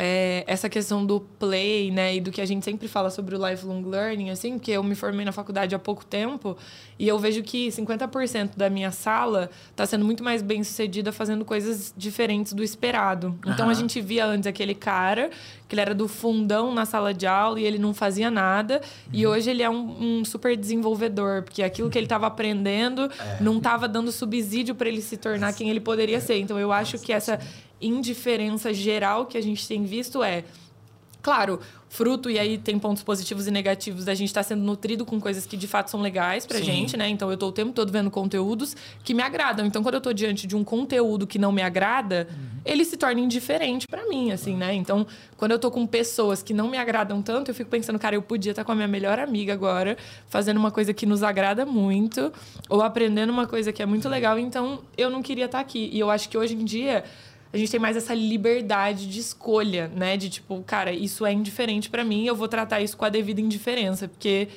é, essa questão do play, né? E do que a gente sempre fala sobre o lifelong learning, assim, porque eu me formei na faculdade há pouco tempo e eu vejo que 50% da minha sala está sendo muito mais bem sucedida fazendo coisas diferentes do esperado. Então a Aham. gente via antes aquele cara que ele era do fundão na sala de aula e ele não fazia nada. E hoje ele é um, um super desenvolvedor, porque aquilo que ele estava aprendendo não estava dando subsídio para ele se tornar quem ele poderia ser. Então eu acho que essa indiferença geral que a gente tem visto é Claro, fruto, e aí tem pontos positivos e negativos da gente estar tá sendo nutrido com coisas que de fato são legais pra Sim. gente, né? Então eu tô o tempo todo vendo conteúdos que me agradam. Então quando eu tô diante de um conteúdo que não me agrada, uhum. ele se torna indiferente para mim, assim, né? Então quando eu tô com pessoas que não me agradam tanto, eu fico pensando, cara, eu podia estar tá com a minha melhor amiga agora, fazendo uma coisa que nos agrada muito, ou aprendendo uma coisa que é muito legal, então eu não queria estar tá aqui. E eu acho que hoje em dia a gente tem mais essa liberdade de escolha, né? De tipo, cara, isso é indiferente para mim, eu vou tratar isso com a devida indiferença, porque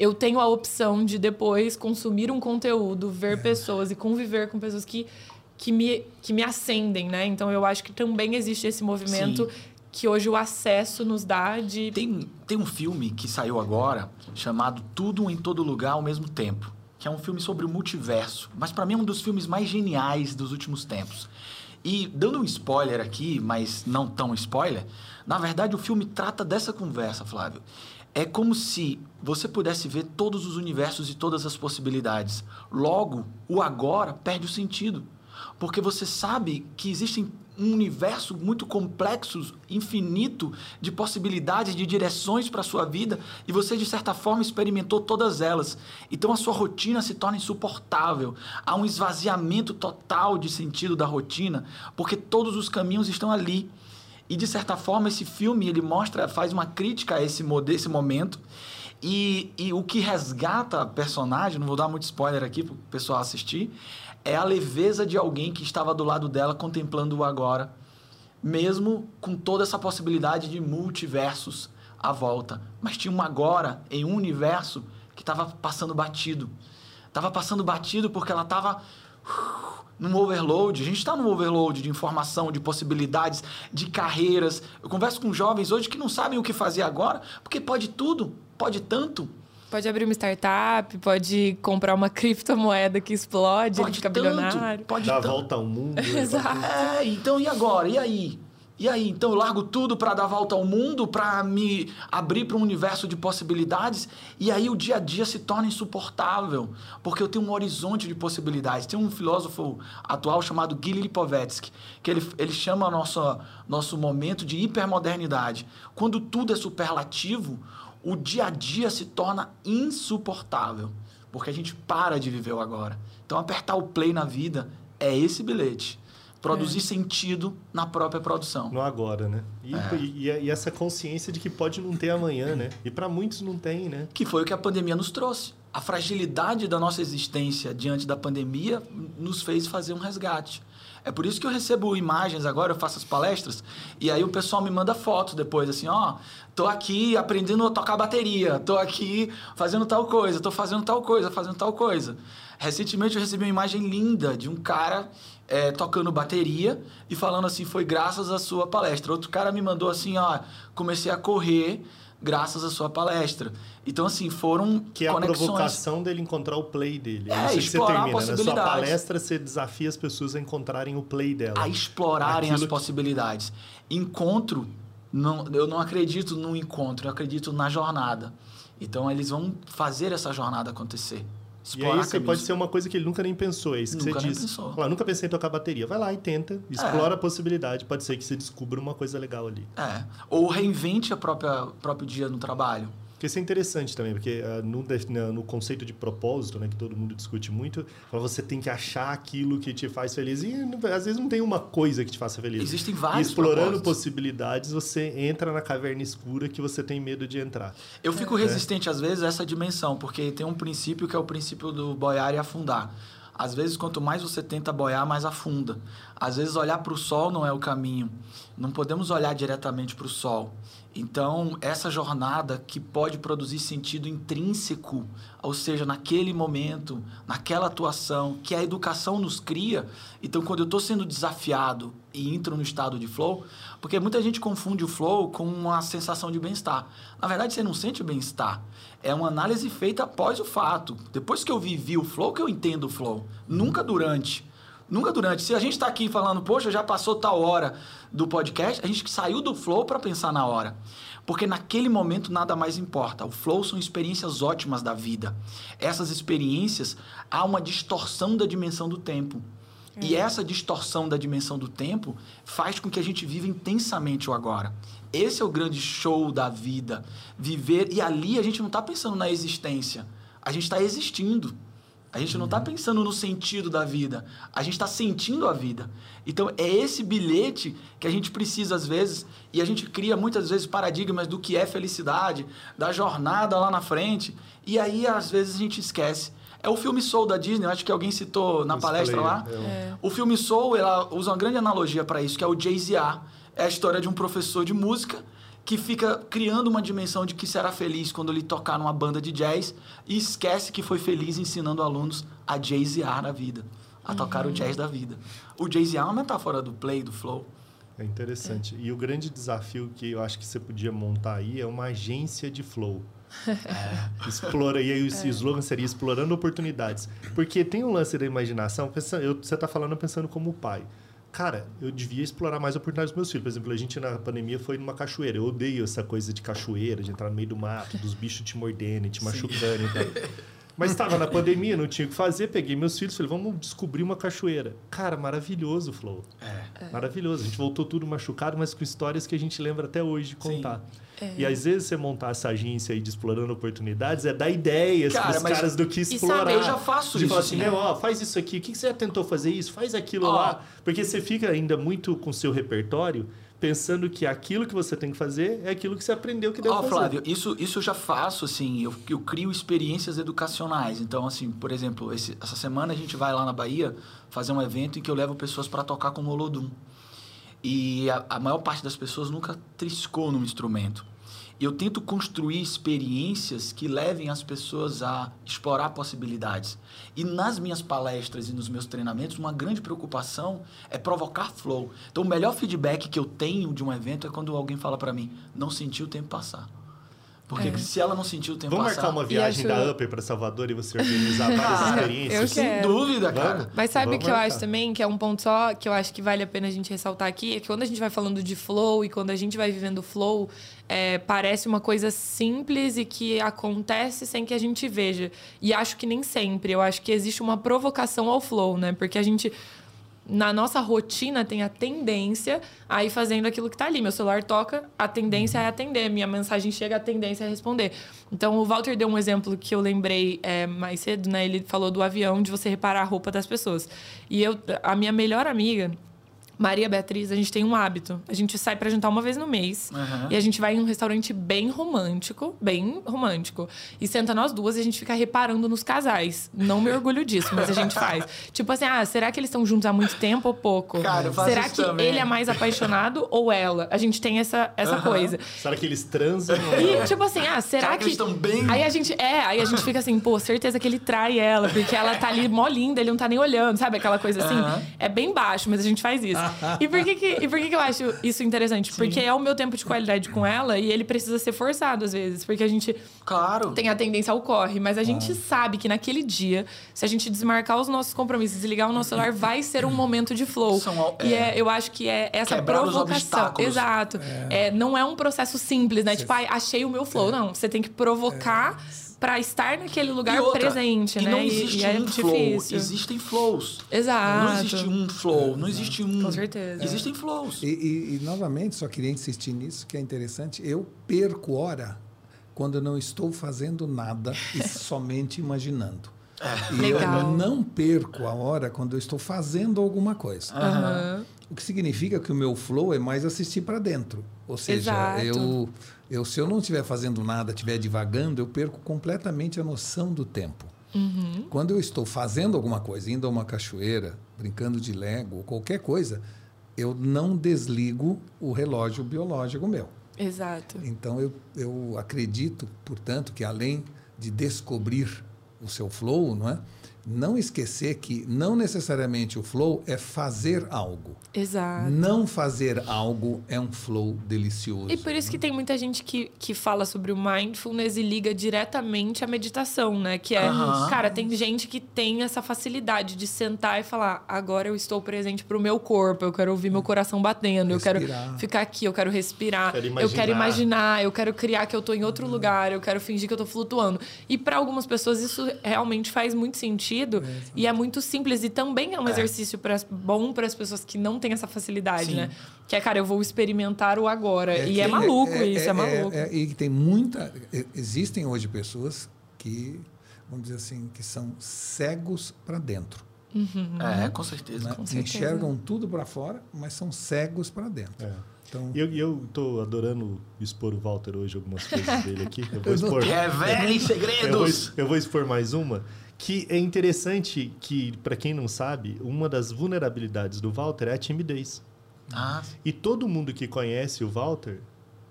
eu tenho a opção de depois consumir um conteúdo, ver é. pessoas e conviver com pessoas que, que, me, que me acendem, né? Então eu acho que também existe esse movimento Sim. que hoje o acesso nos dá de. Tem, tem um filme que saiu agora chamado Tudo em Todo Lugar ao mesmo tempo. Que é um filme sobre o multiverso. Mas para mim é um dos filmes mais geniais dos últimos tempos. E dando um spoiler aqui, mas não tão spoiler, na verdade o filme trata dessa conversa, Flávio. É como se você pudesse ver todos os universos e todas as possibilidades. Logo, o agora perde o sentido. Porque você sabe que existem um universo muito complexo, infinito de possibilidades, de direções para a sua vida e você, de certa forma, experimentou todas elas. Então a sua rotina se torna insuportável. Há um esvaziamento total de sentido da rotina, porque todos os caminhos estão ali. E de certa forma esse filme ele mostra, faz uma crítica a esse, esse momento. E, e o que resgata a personagem, não vou dar muito spoiler aqui para o pessoal assistir, é a leveza de alguém que estava do lado dela contemplando o agora, mesmo com toda essa possibilidade de multiversos à volta. Mas tinha um agora em um universo que estava passando batido. Estava passando batido porque ela estava uh, num overload. A gente está num overload de informação, de possibilidades, de carreiras. Eu converso com jovens hoje que não sabem o que fazer agora, porque pode tudo, pode tanto. Pode abrir uma startup, pode comprar uma criptomoeda que explode, pode ele fica tanto, bilionário. Pode dar a volta ao mundo. Exato. É, então e agora? E aí? E aí, então eu largo tudo para dar volta ao mundo, para me abrir para um universo de possibilidades, e aí o dia a dia se torna insuportável, porque eu tenho um horizonte de possibilidades. Tem um filósofo atual chamado Gili Lipovetsky, que ele, ele chama nosso, nosso momento de hipermodernidade. Quando tudo é superlativo, o dia a dia se torna insuportável, porque a gente para de viver o agora. Então, apertar o play na vida é esse bilhete. Produzir é. sentido na própria produção. No agora, né? E, é. e, e, essa consciência de que pode não ter amanhã, né? E para muitos não tem, né? Que foi o que a pandemia nos trouxe. A fragilidade da nossa existência diante da pandemia nos fez fazer um resgate. É por isso que eu recebo imagens agora, eu faço as palestras, e aí o pessoal me manda fotos depois, assim, ó, tô aqui aprendendo a tocar bateria, tô aqui fazendo tal coisa, tô fazendo tal coisa, fazendo tal coisa. Recentemente eu recebi uma imagem linda de um cara é, tocando bateria e falando assim, foi graças à sua palestra. Outro cara me mandou assim, ó, comecei a correr graças à sua palestra. Então, assim, foram Que é conexões. a provocação dele encontrar o play dele. É, isso que você termina. Na sua palestra, você desafia as pessoas a encontrarem o play dela. A explorarem Aquilo as possibilidades. Encontro, não, eu não acredito no encontro, eu acredito na jornada. Então, eles vão fazer essa jornada acontecer. Explorar e aí você pode ser uma coisa que ele nunca nem pensou, é isso que nunca você disse. Pensou. Fala, nunca pensei em tocar bateria. Vai lá e tenta, explora é. a possibilidade. Pode ser que você descubra uma coisa legal ali. É. Ou reinvente a própria próprio dia no trabalho. Porque isso é interessante também, porque uh, no, no, conceito de propósito, né, que todo mundo discute muito, você tem que achar aquilo que te faz feliz. E às vezes não tem uma coisa que te faça feliz. Existem vários. E explorando possibilidades, você entra na caverna escura que você tem medo de entrar. Eu fico é. resistente, às vezes, a essa dimensão, porque tem um princípio que é o princípio do boiar e afundar. Às vezes, quanto mais você tenta boiar, mais afunda. Às vezes, olhar para o sol não é o caminho. Não podemos olhar diretamente para o sol. Então, essa jornada que pode produzir sentido intrínseco, ou seja, naquele momento, naquela atuação, que a educação nos cria. Então, quando eu estou sendo desafiado e entro no estado de flow, porque muita gente confunde o flow com uma sensação de bem-estar. Na verdade, você não sente o bem-estar. É uma análise feita após o fato. Depois que eu vivi o flow, que eu entendo o flow. Nunca durante. Nunca durante. Se a gente está aqui falando, poxa, já passou tal hora do podcast, a gente saiu do flow para pensar na hora. Porque naquele momento nada mais importa. O flow são experiências ótimas da vida. Essas experiências há uma distorção da dimensão do tempo. É. E essa distorção da dimensão do tempo faz com que a gente viva intensamente o agora. Esse é o grande show da vida. Viver. E ali a gente não está pensando na existência. A gente está existindo. A gente não está pensando no sentido da vida. A gente está sentindo a vida. Então é esse bilhete que a gente precisa às vezes. E a gente cria muitas vezes paradigmas do que é felicidade, da jornada lá na frente. E aí às vezes a gente esquece. É o filme Soul da Disney, eu acho que alguém citou na Eu palestra falei, lá. eu- É. O filme Soul, ela usa uma grande analogia para isso, que é o Jay-Z-A. É a história de um professor de música que fica criando uma dimensão de que será feliz quando ele tocar numa banda de jazz e esquece que foi feliz ensinando alunos a Jay-Z-A na vida, a tocar o jazz da vida. O Jay-Z-A é uma metáfora do play, do flow. É interessante. E o grande desafio que eu acho que você podia montar aí é uma agência de flow. Explora, e aí o slogan seria explorando oportunidades. Porque tem um lance da imaginação, pensando, eu, você está falando pensando como pai. Cara, eu devia explorar mais oportunidades dos meus filhos. Por exemplo, a gente na pandemia foi numa cachoeira. Eu odeio essa coisa de cachoeira, de entrar no meio do mato, dos bichos te mordendo, te machucando e tal. Mas estava na pandemia, não tinha o que fazer, peguei meus filhos, falei, vamos descobrir uma cachoeira. Cara, maravilhoso Flow. Maravilhoso. A gente voltou tudo machucado, mas com histórias que a gente lembra até hoje de contar. E às vezes você montar essa agência aí de explorando oportunidades é dar ideias para os caras do que sabe, explorar. eu já faço de isso, falar assim, meu, ó, faz isso aqui. O que que você já tentou fazer isso? Faz aquilo Ó. lá. Porque você fica ainda muito com o seu repertório pensando que aquilo que você tem que fazer é aquilo que você aprendeu que deve Ó, fazer. Flávio, isso, isso eu já faço, assim, eu, eu crio experiências educacionais. Então, assim, por exemplo, esse- essa semana a gente vai lá na Bahia fazer um evento em que eu levo pessoas para tocar com o Olodum. E a, a maior parte das pessoas nunca triscou num instrumento. Eu tento construir experiências que levem as pessoas a explorar possibilidades. E nas minhas palestras e nos meus treinamentos, uma grande preocupação é provocar flow. Então, o melhor feedback que eu tenho de um evento é quando alguém fala para mim, não senti o tempo passar. Porque É. se ela não sentiu o tempo Vamos passar... marcar uma viagem acho- da Upper para Salvador e você organizar várias Cara, experiências? eu Sem quero. dúvida, cara. Vamos? Mas sabe o que eu marcar. acho também, que é um ponto só que eu acho que vale a pena a gente ressaltar aqui, é que quando a gente vai falando de flow e quando a gente vai vivendo flow, é, parece uma coisa simples e que acontece sem que a gente veja. E acho que nem sempre. Eu acho que existe uma provocação ao flow, né? Porque a gente na nossa rotina tem a tendência a ir fazendo aquilo que tá ali. Meu celular toca, a tendência é atender. Minha mensagem chega, a tendência é responder. Então, o Walter deu um exemplo que eu lembrei é, mais cedo, né? Ele falou do avião, de você reparar a roupa das pessoas. E eu, a minha melhor amiga, Maria Beatriz, a gente tem um hábito. A gente sai pra jantar uma vez no mês. Aham. E a gente vai em um restaurante bem romântico, bem romântico. E senta nós duas e a gente fica reparando nos casais. Não me orgulho disso, mas a gente faz. tipo assim, ah, será que eles estão juntos há muito tempo ou pouco? Cara, eu faço será isso que também. ele é mais apaixonado ou ela? A gente tem essa, essa Aham. coisa. Será que eles transam? E, tipo assim, ah, será, Será que eles estão bem? Aí a gente, é, aí a gente fica assim, pô, certeza que ele trai ela, porque ela tá ali mó linda, ele não tá nem olhando, sabe? Aquela coisa assim. Aham. É bem baixo, mas a gente faz isso. E por que que, e por que que eu acho isso interessante? Porque é o meu tempo de qualidade com ela e ele precisa ser forçado às vezes, porque a gente Claro. tem a tendência ao corre, mas a gente sabe que naquele dia, se a gente desmarcar os nossos compromissos, desligar o nosso celular, vai ser um momento de flow. São al- e é. é, eu acho que é essa Quebrar provocação. Exato. É, não é um processo simples, né? Tipo, ai, achei o meu flow. Não, você tem que provocar pra estar naquele lugar E outra, presente, e né? não E- existe e, é um flow, difícil. existem flows. Exato. Não existe um flow, não existe um... Com certeza. Existem flows. E, e- e, novamente, só queria insistir nisso, que é interessante. Eu perco hora quando eu não estou fazendo nada e somente imaginando. E Legal. eu não perco a hora quando eu estou fazendo alguma coisa. Aham. O que significa que o meu flow é mais assistir para dentro. Ou seja, Exato. eu, eu, se eu não estiver fazendo nada, estiver divagando, eu perco completamente a noção do tempo. Uhum. Quando eu estou fazendo alguma coisa, indo a uma cachoeira, brincando de Lego, ou qualquer coisa, eu não desligo o relógio biológico meu. Exato. Então, eu, eu acredito, portanto, que além de descobrir o seu flow, não é? Não esquecer que não necessariamente o flow é fazer algo. Exato. Não fazer algo é um flow delicioso. E por isso que tem muita gente que, que fala sobre o mindfulness e liga diretamente à meditação, né? Que é, cara, tem gente que tem essa facilidade de sentar e falar: agora eu estou presente pro meu corpo, eu quero ouvir meu coração batendo, eu Respirar. quero ficar aqui, eu quero respirar, Quero eu quero imaginar. imaginar, eu quero criar que eu tô em outro lugar, eu quero fingir que eu tô flutuando. E para algumas pessoas isso realmente faz muito sentido divertido e é muito simples. E também é um É. exercício pra, bom para as pessoas que não têm essa facilidade, Sim. né? Que é, cara, eu vou experimentar o agora. e que- é maluco isso, é, maluco. é- e tem muita. é- Existem hoje pessoas que, vamos dizer assim, que são cegos para dentro. É, com certeza. né? Com certeza. Enxergam tudo para fora, mas são cegos para dentro. É. Então, E eu, eu tô adorando expor o Walter hoje, algumas coisas dele aqui. Eu vou expor. Revelem Eu vou, segredos! eu vou expor mais uma. Que é interessante que, para quem não sabe, uma das vulnerabilidades do Walter é a timidez. Ah, E todo mundo que conhece o Walter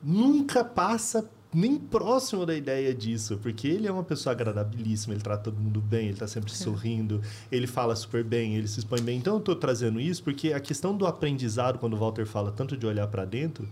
nunca passa nem próximo da ideia disso, porque ele é uma pessoa agradabilíssima, ele trata todo mundo bem, ele está sempre sorrindo, ele fala super bem, ele se expõe bem. Então eu estou trazendo isso porque a questão do aprendizado, quando o Walter fala tanto de olhar para dentro,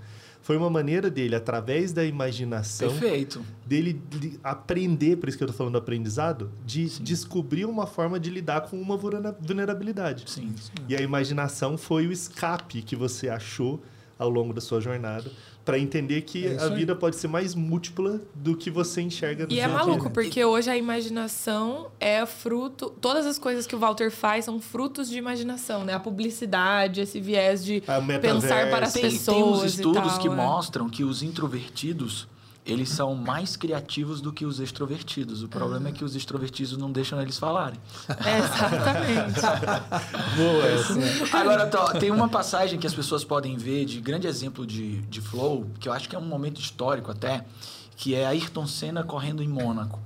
foi uma maneira dele, através da imaginação, perfeito. dele aprender, por isso que eu estou falando do aprendizado, de descobrir uma forma de lidar com uma vulnera- vulnerabilidade. Sim. E a imaginação foi o escape que você achou ao longo da sua jornada para entender que É a aí. vida pode ser mais múltipla do que você enxerga no E dia é maluco, porque hoje a imaginação é fruto. Todas as coisas que o Walter faz são frutos de imaginação, né? A publicidade, esse viés de pensar para as Tem, tem pessoas. uns e estudos tal, que é. mostram que os introvertidos eles são mais criativos do que os extrovertidos. O problema é que os extrovertidos não deixam eles falarem. É, exatamente. Boa essa. Agora, tó, tem uma passagem que as pessoas podem ver de grande exemplo de, de flow, que eu acho que é um momento histórico até, que é Ayrton Senna correndo em Mônaco.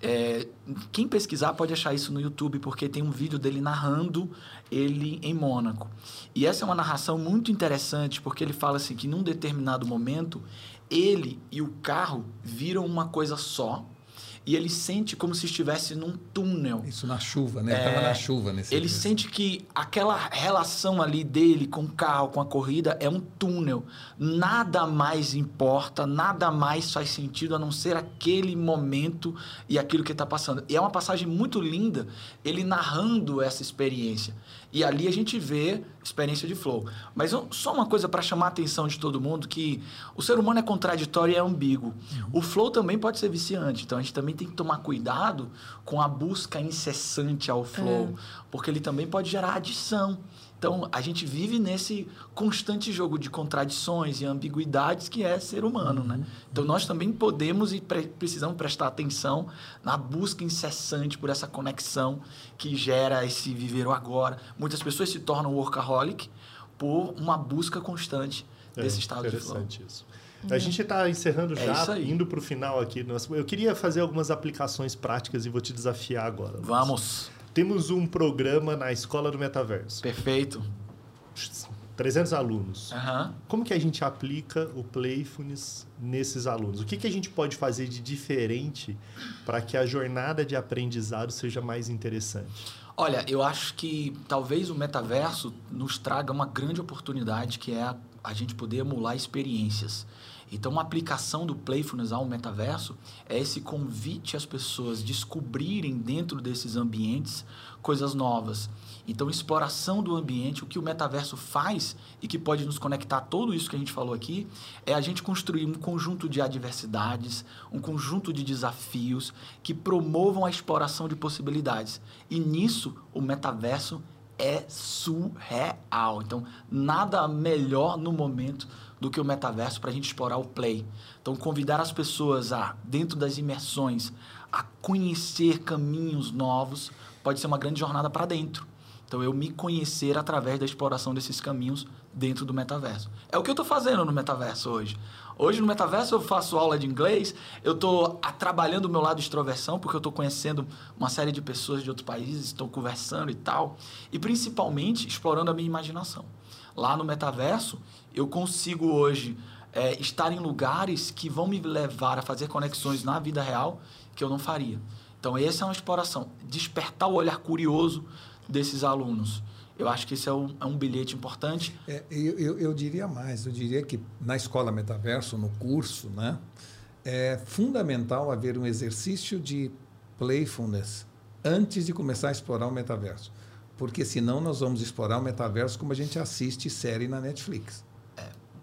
É, quem pesquisar pode achar isso no YouTube, porque tem um vídeo dele narrando ele em Mônaco. E essa é uma narração muito interessante, porque ele fala assim que num determinado momento, ele e o carro viram uma coisa só, e ele sente como se estivesse num túnel. isso na chuva, né? Ele estava na chuva nesse Ele dia. sente que aquela relação ali dele com o carro, com a corrida, é um túnel. Nada mais importa, nada mais faz sentido a não ser aquele momento e aquilo que está passando. E é uma passagem muito linda, ele narrando essa experiência. E ali a gente vê experiência de flow. Mas só uma coisa para chamar a atenção de todo mundo, que o ser humano é contraditório e é ambíguo. O flow também pode ser viciante, então a gente também tem que tomar cuidado com a busca incessante ao flow, porque ele também pode gerar adição. Então a gente vive nesse constante jogo de contradições e ambiguidades que é ser humano, né? Então nós também podemos e pre- precisamos prestar atenção na busca incessante por essa conexão que gera esse viver o agora. Muitas pessoas se tornam workaholic por uma busca constante É, desse estado de flow. interessante isso. A gente está encerrando É já, aí. indo para o final aqui. do nosso- Eu queria fazer algumas aplicações práticas e vou te desafiar agora. Vamos. Temos um programa na Escola do Metaverso. Perfeito. 300 alunos. Aham. Como que a gente aplica o Playfulness nesses alunos? O que, que a gente pode fazer de diferente para que a jornada de aprendizado seja mais interessante? Olha, eu acho que talvez o metaverso nos traga uma grande oportunidade que é a, a gente poder emular experiências. Então, uma aplicação do Playfulness ao metaverso é esse convite às pessoas descobrirem dentro desses ambientes coisas novas. Então, exploração do ambiente, o que o metaverso faz e que pode nos conectar a tudo isso que a gente falou aqui, é a gente construir um conjunto de adversidades, um conjunto de desafios que promovam a exploração de possibilidades. E nisso, o metaverso é surreal. Então, nada melhor no momento do que o metaverso para a gente explorar o play. Então, convidar as pessoas a, dentro das imersões, a conhecer caminhos novos, pode ser uma grande jornada para dentro. Então, eu me conhecer através da exploração desses caminhos dentro do metaverso. É o que eu estou fazendo no metaverso hoje. Hoje no metaverso eu faço aula de inglês, eu estou trabalhando o meu lado de extroversão, porque eu estou conhecendo uma série de pessoas de outros países, estou conversando e tal, e principalmente explorando a minha imaginação. Lá no metaverso, eu consigo hoje é, estar em lugares que vão me levar a fazer conexões na vida real que eu não faria. Então, essa é uma exploração. Despertar o olhar curioso desses alunos. Eu acho que esse é um, é um bilhete importante. É, eu, eu, eu diria mais, eu diria que na escola metaverso, no curso, né, é fundamental haver um exercício de playfulness antes de começar a explorar o metaverso. Porque senão nós vamos explorar o metaverso como a gente assiste série na Netflix.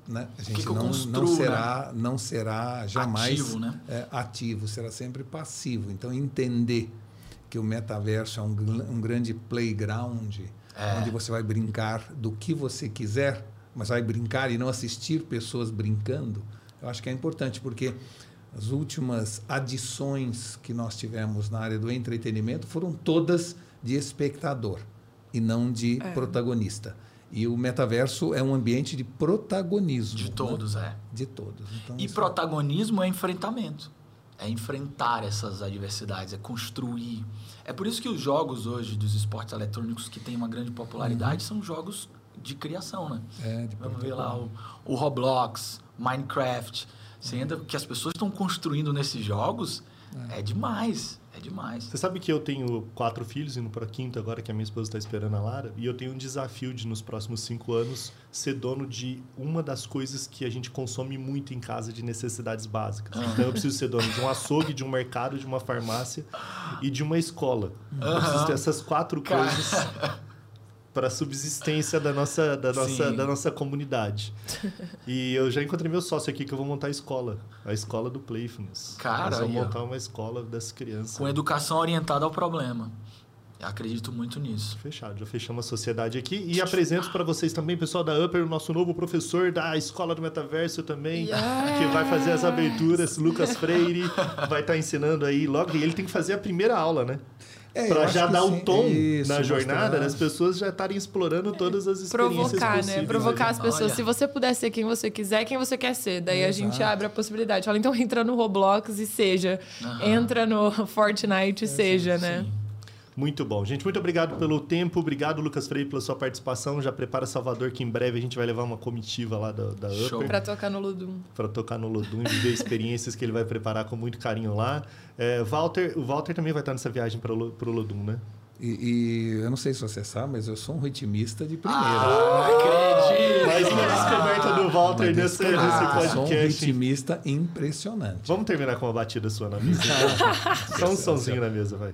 Né? A gente que eu não, não construo, será, não será jamais Ativo, né? é, ativo, será sempre passivo. Então, entender que o metaverso é um, um grande playground, é. onde você vai brincar do que você quiser, mas vai brincar e não assistir pessoas brincando, eu acho que é importante, porque as últimas adições que nós tivemos na área do entretenimento foram todas de espectador e não de é. protagonista. E o metaverso é um ambiente de protagonismo. De todos, né? é. De todos. Então, e protagonismo é enfrentamento. É enfrentar essas adversidades, é construir. É por isso que os jogos hoje dos esportes eletrônicos que têm uma grande popularidade uhum. são jogos de criação, né? É, de Vamos ver lá o, o Roblox, Minecraft. Você entra, que as pessoas estão construindo nesses jogos é. é demais. É demais. Você sabe que eu tenho quatro filhos, indo para quinto agora, que a minha esposa está esperando a Lara, e eu tenho um desafio de, nos próximos cinco anos, ser dono de uma das coisas que a gente consome muito em casa de necessidades básicas. Uhum. Então eu preciso ser dono de um açougue, de um mercado, de uma farmácia e de uma escola. Eu preciso ter essas quatro coisas para a subsistência da nossa, da, nossa, da nossa comunidade. E eu já encontrei meu sócio aqui que eu vou montar a escola. A escola do Playfulness. Cara, Nós vamos montar uma escola das crianças. Com educação orientada ao problema. Eu acredito muito nisso. Fechado, já fechamos a sociedade aqui. E apresento para vocês também, pessoal da Upper, o nosso novo professor da Escola do Metaverso também, yes. que vai fazer as aberturas, Lucas Freire, vai estar tá ensinando aí logo. E ele tem que fazer a primeira aula, né? É, para já dar o tom Isso, na jornada, né? as pessoas já estarem explorando todas as experiências Provocar, né? possíveis. né? Provocar as pessoas. Olha. Se você puder ser quem você quiser, quem você quer ser. Daí Exato. a gente abre a possibilidade. Fala, então entra no Roblox e seja. Uhum. Entra no Fortnite e é, seja, sim, né? Sim. Muito bom. Gente, muito obrigado pelo tempo. Obrigado, Lucas Freire, pela sua participação. Já prepara Salvador, que em breve a gente vai levar uma comitiva lá da, da Show. Upper. Para tocar no Ludum. Para tocar no Ludum e viver experiências que ele vai preparar com muito carinho lá. É, Walter, o Walter também vai estar nessa viagem para o Ludum, né? E, e, eu não sei se você sabe, mas eu sou um ritmista de primeira. Ah, acredito! Mais uma descoberta do Walter nesse, nesse podcast. Sou um ritmista impressionante. Vamos terminar com uma batida sua na mesa? Só um somzinho na mesa, vai.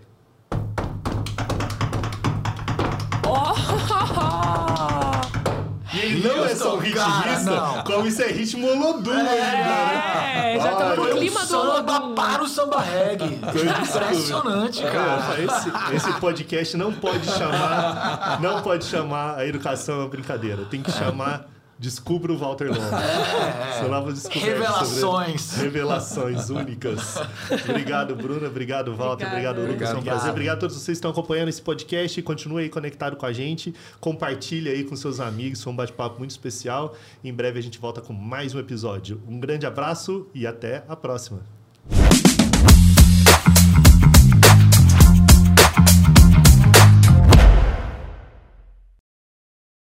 Não é só um ritmista, como isso é ritmo Olodum é, né? É, já tá no clima do Olodum. para o samba reggae. Impressionante, cara. Esse, esse podcast não pode chamar, não pode chamar a educação uma brincadeira. Tem que chamar Descubra o Walter Long. É, é. Revelações. Revelações únicas. Obrigado, Bruna. Obrigado, Walter. Obrigado, Obrigado Lucas. É um prazer. Obrigado a todos vocês que estão acompanhando esse podcast. Continue aí conectado com a gente. Compartilhe aí com seus amigos. Foi um bate-papo muito especial. Em breve a gente volta com mais um episódio. Um grande abraço e até a próxima.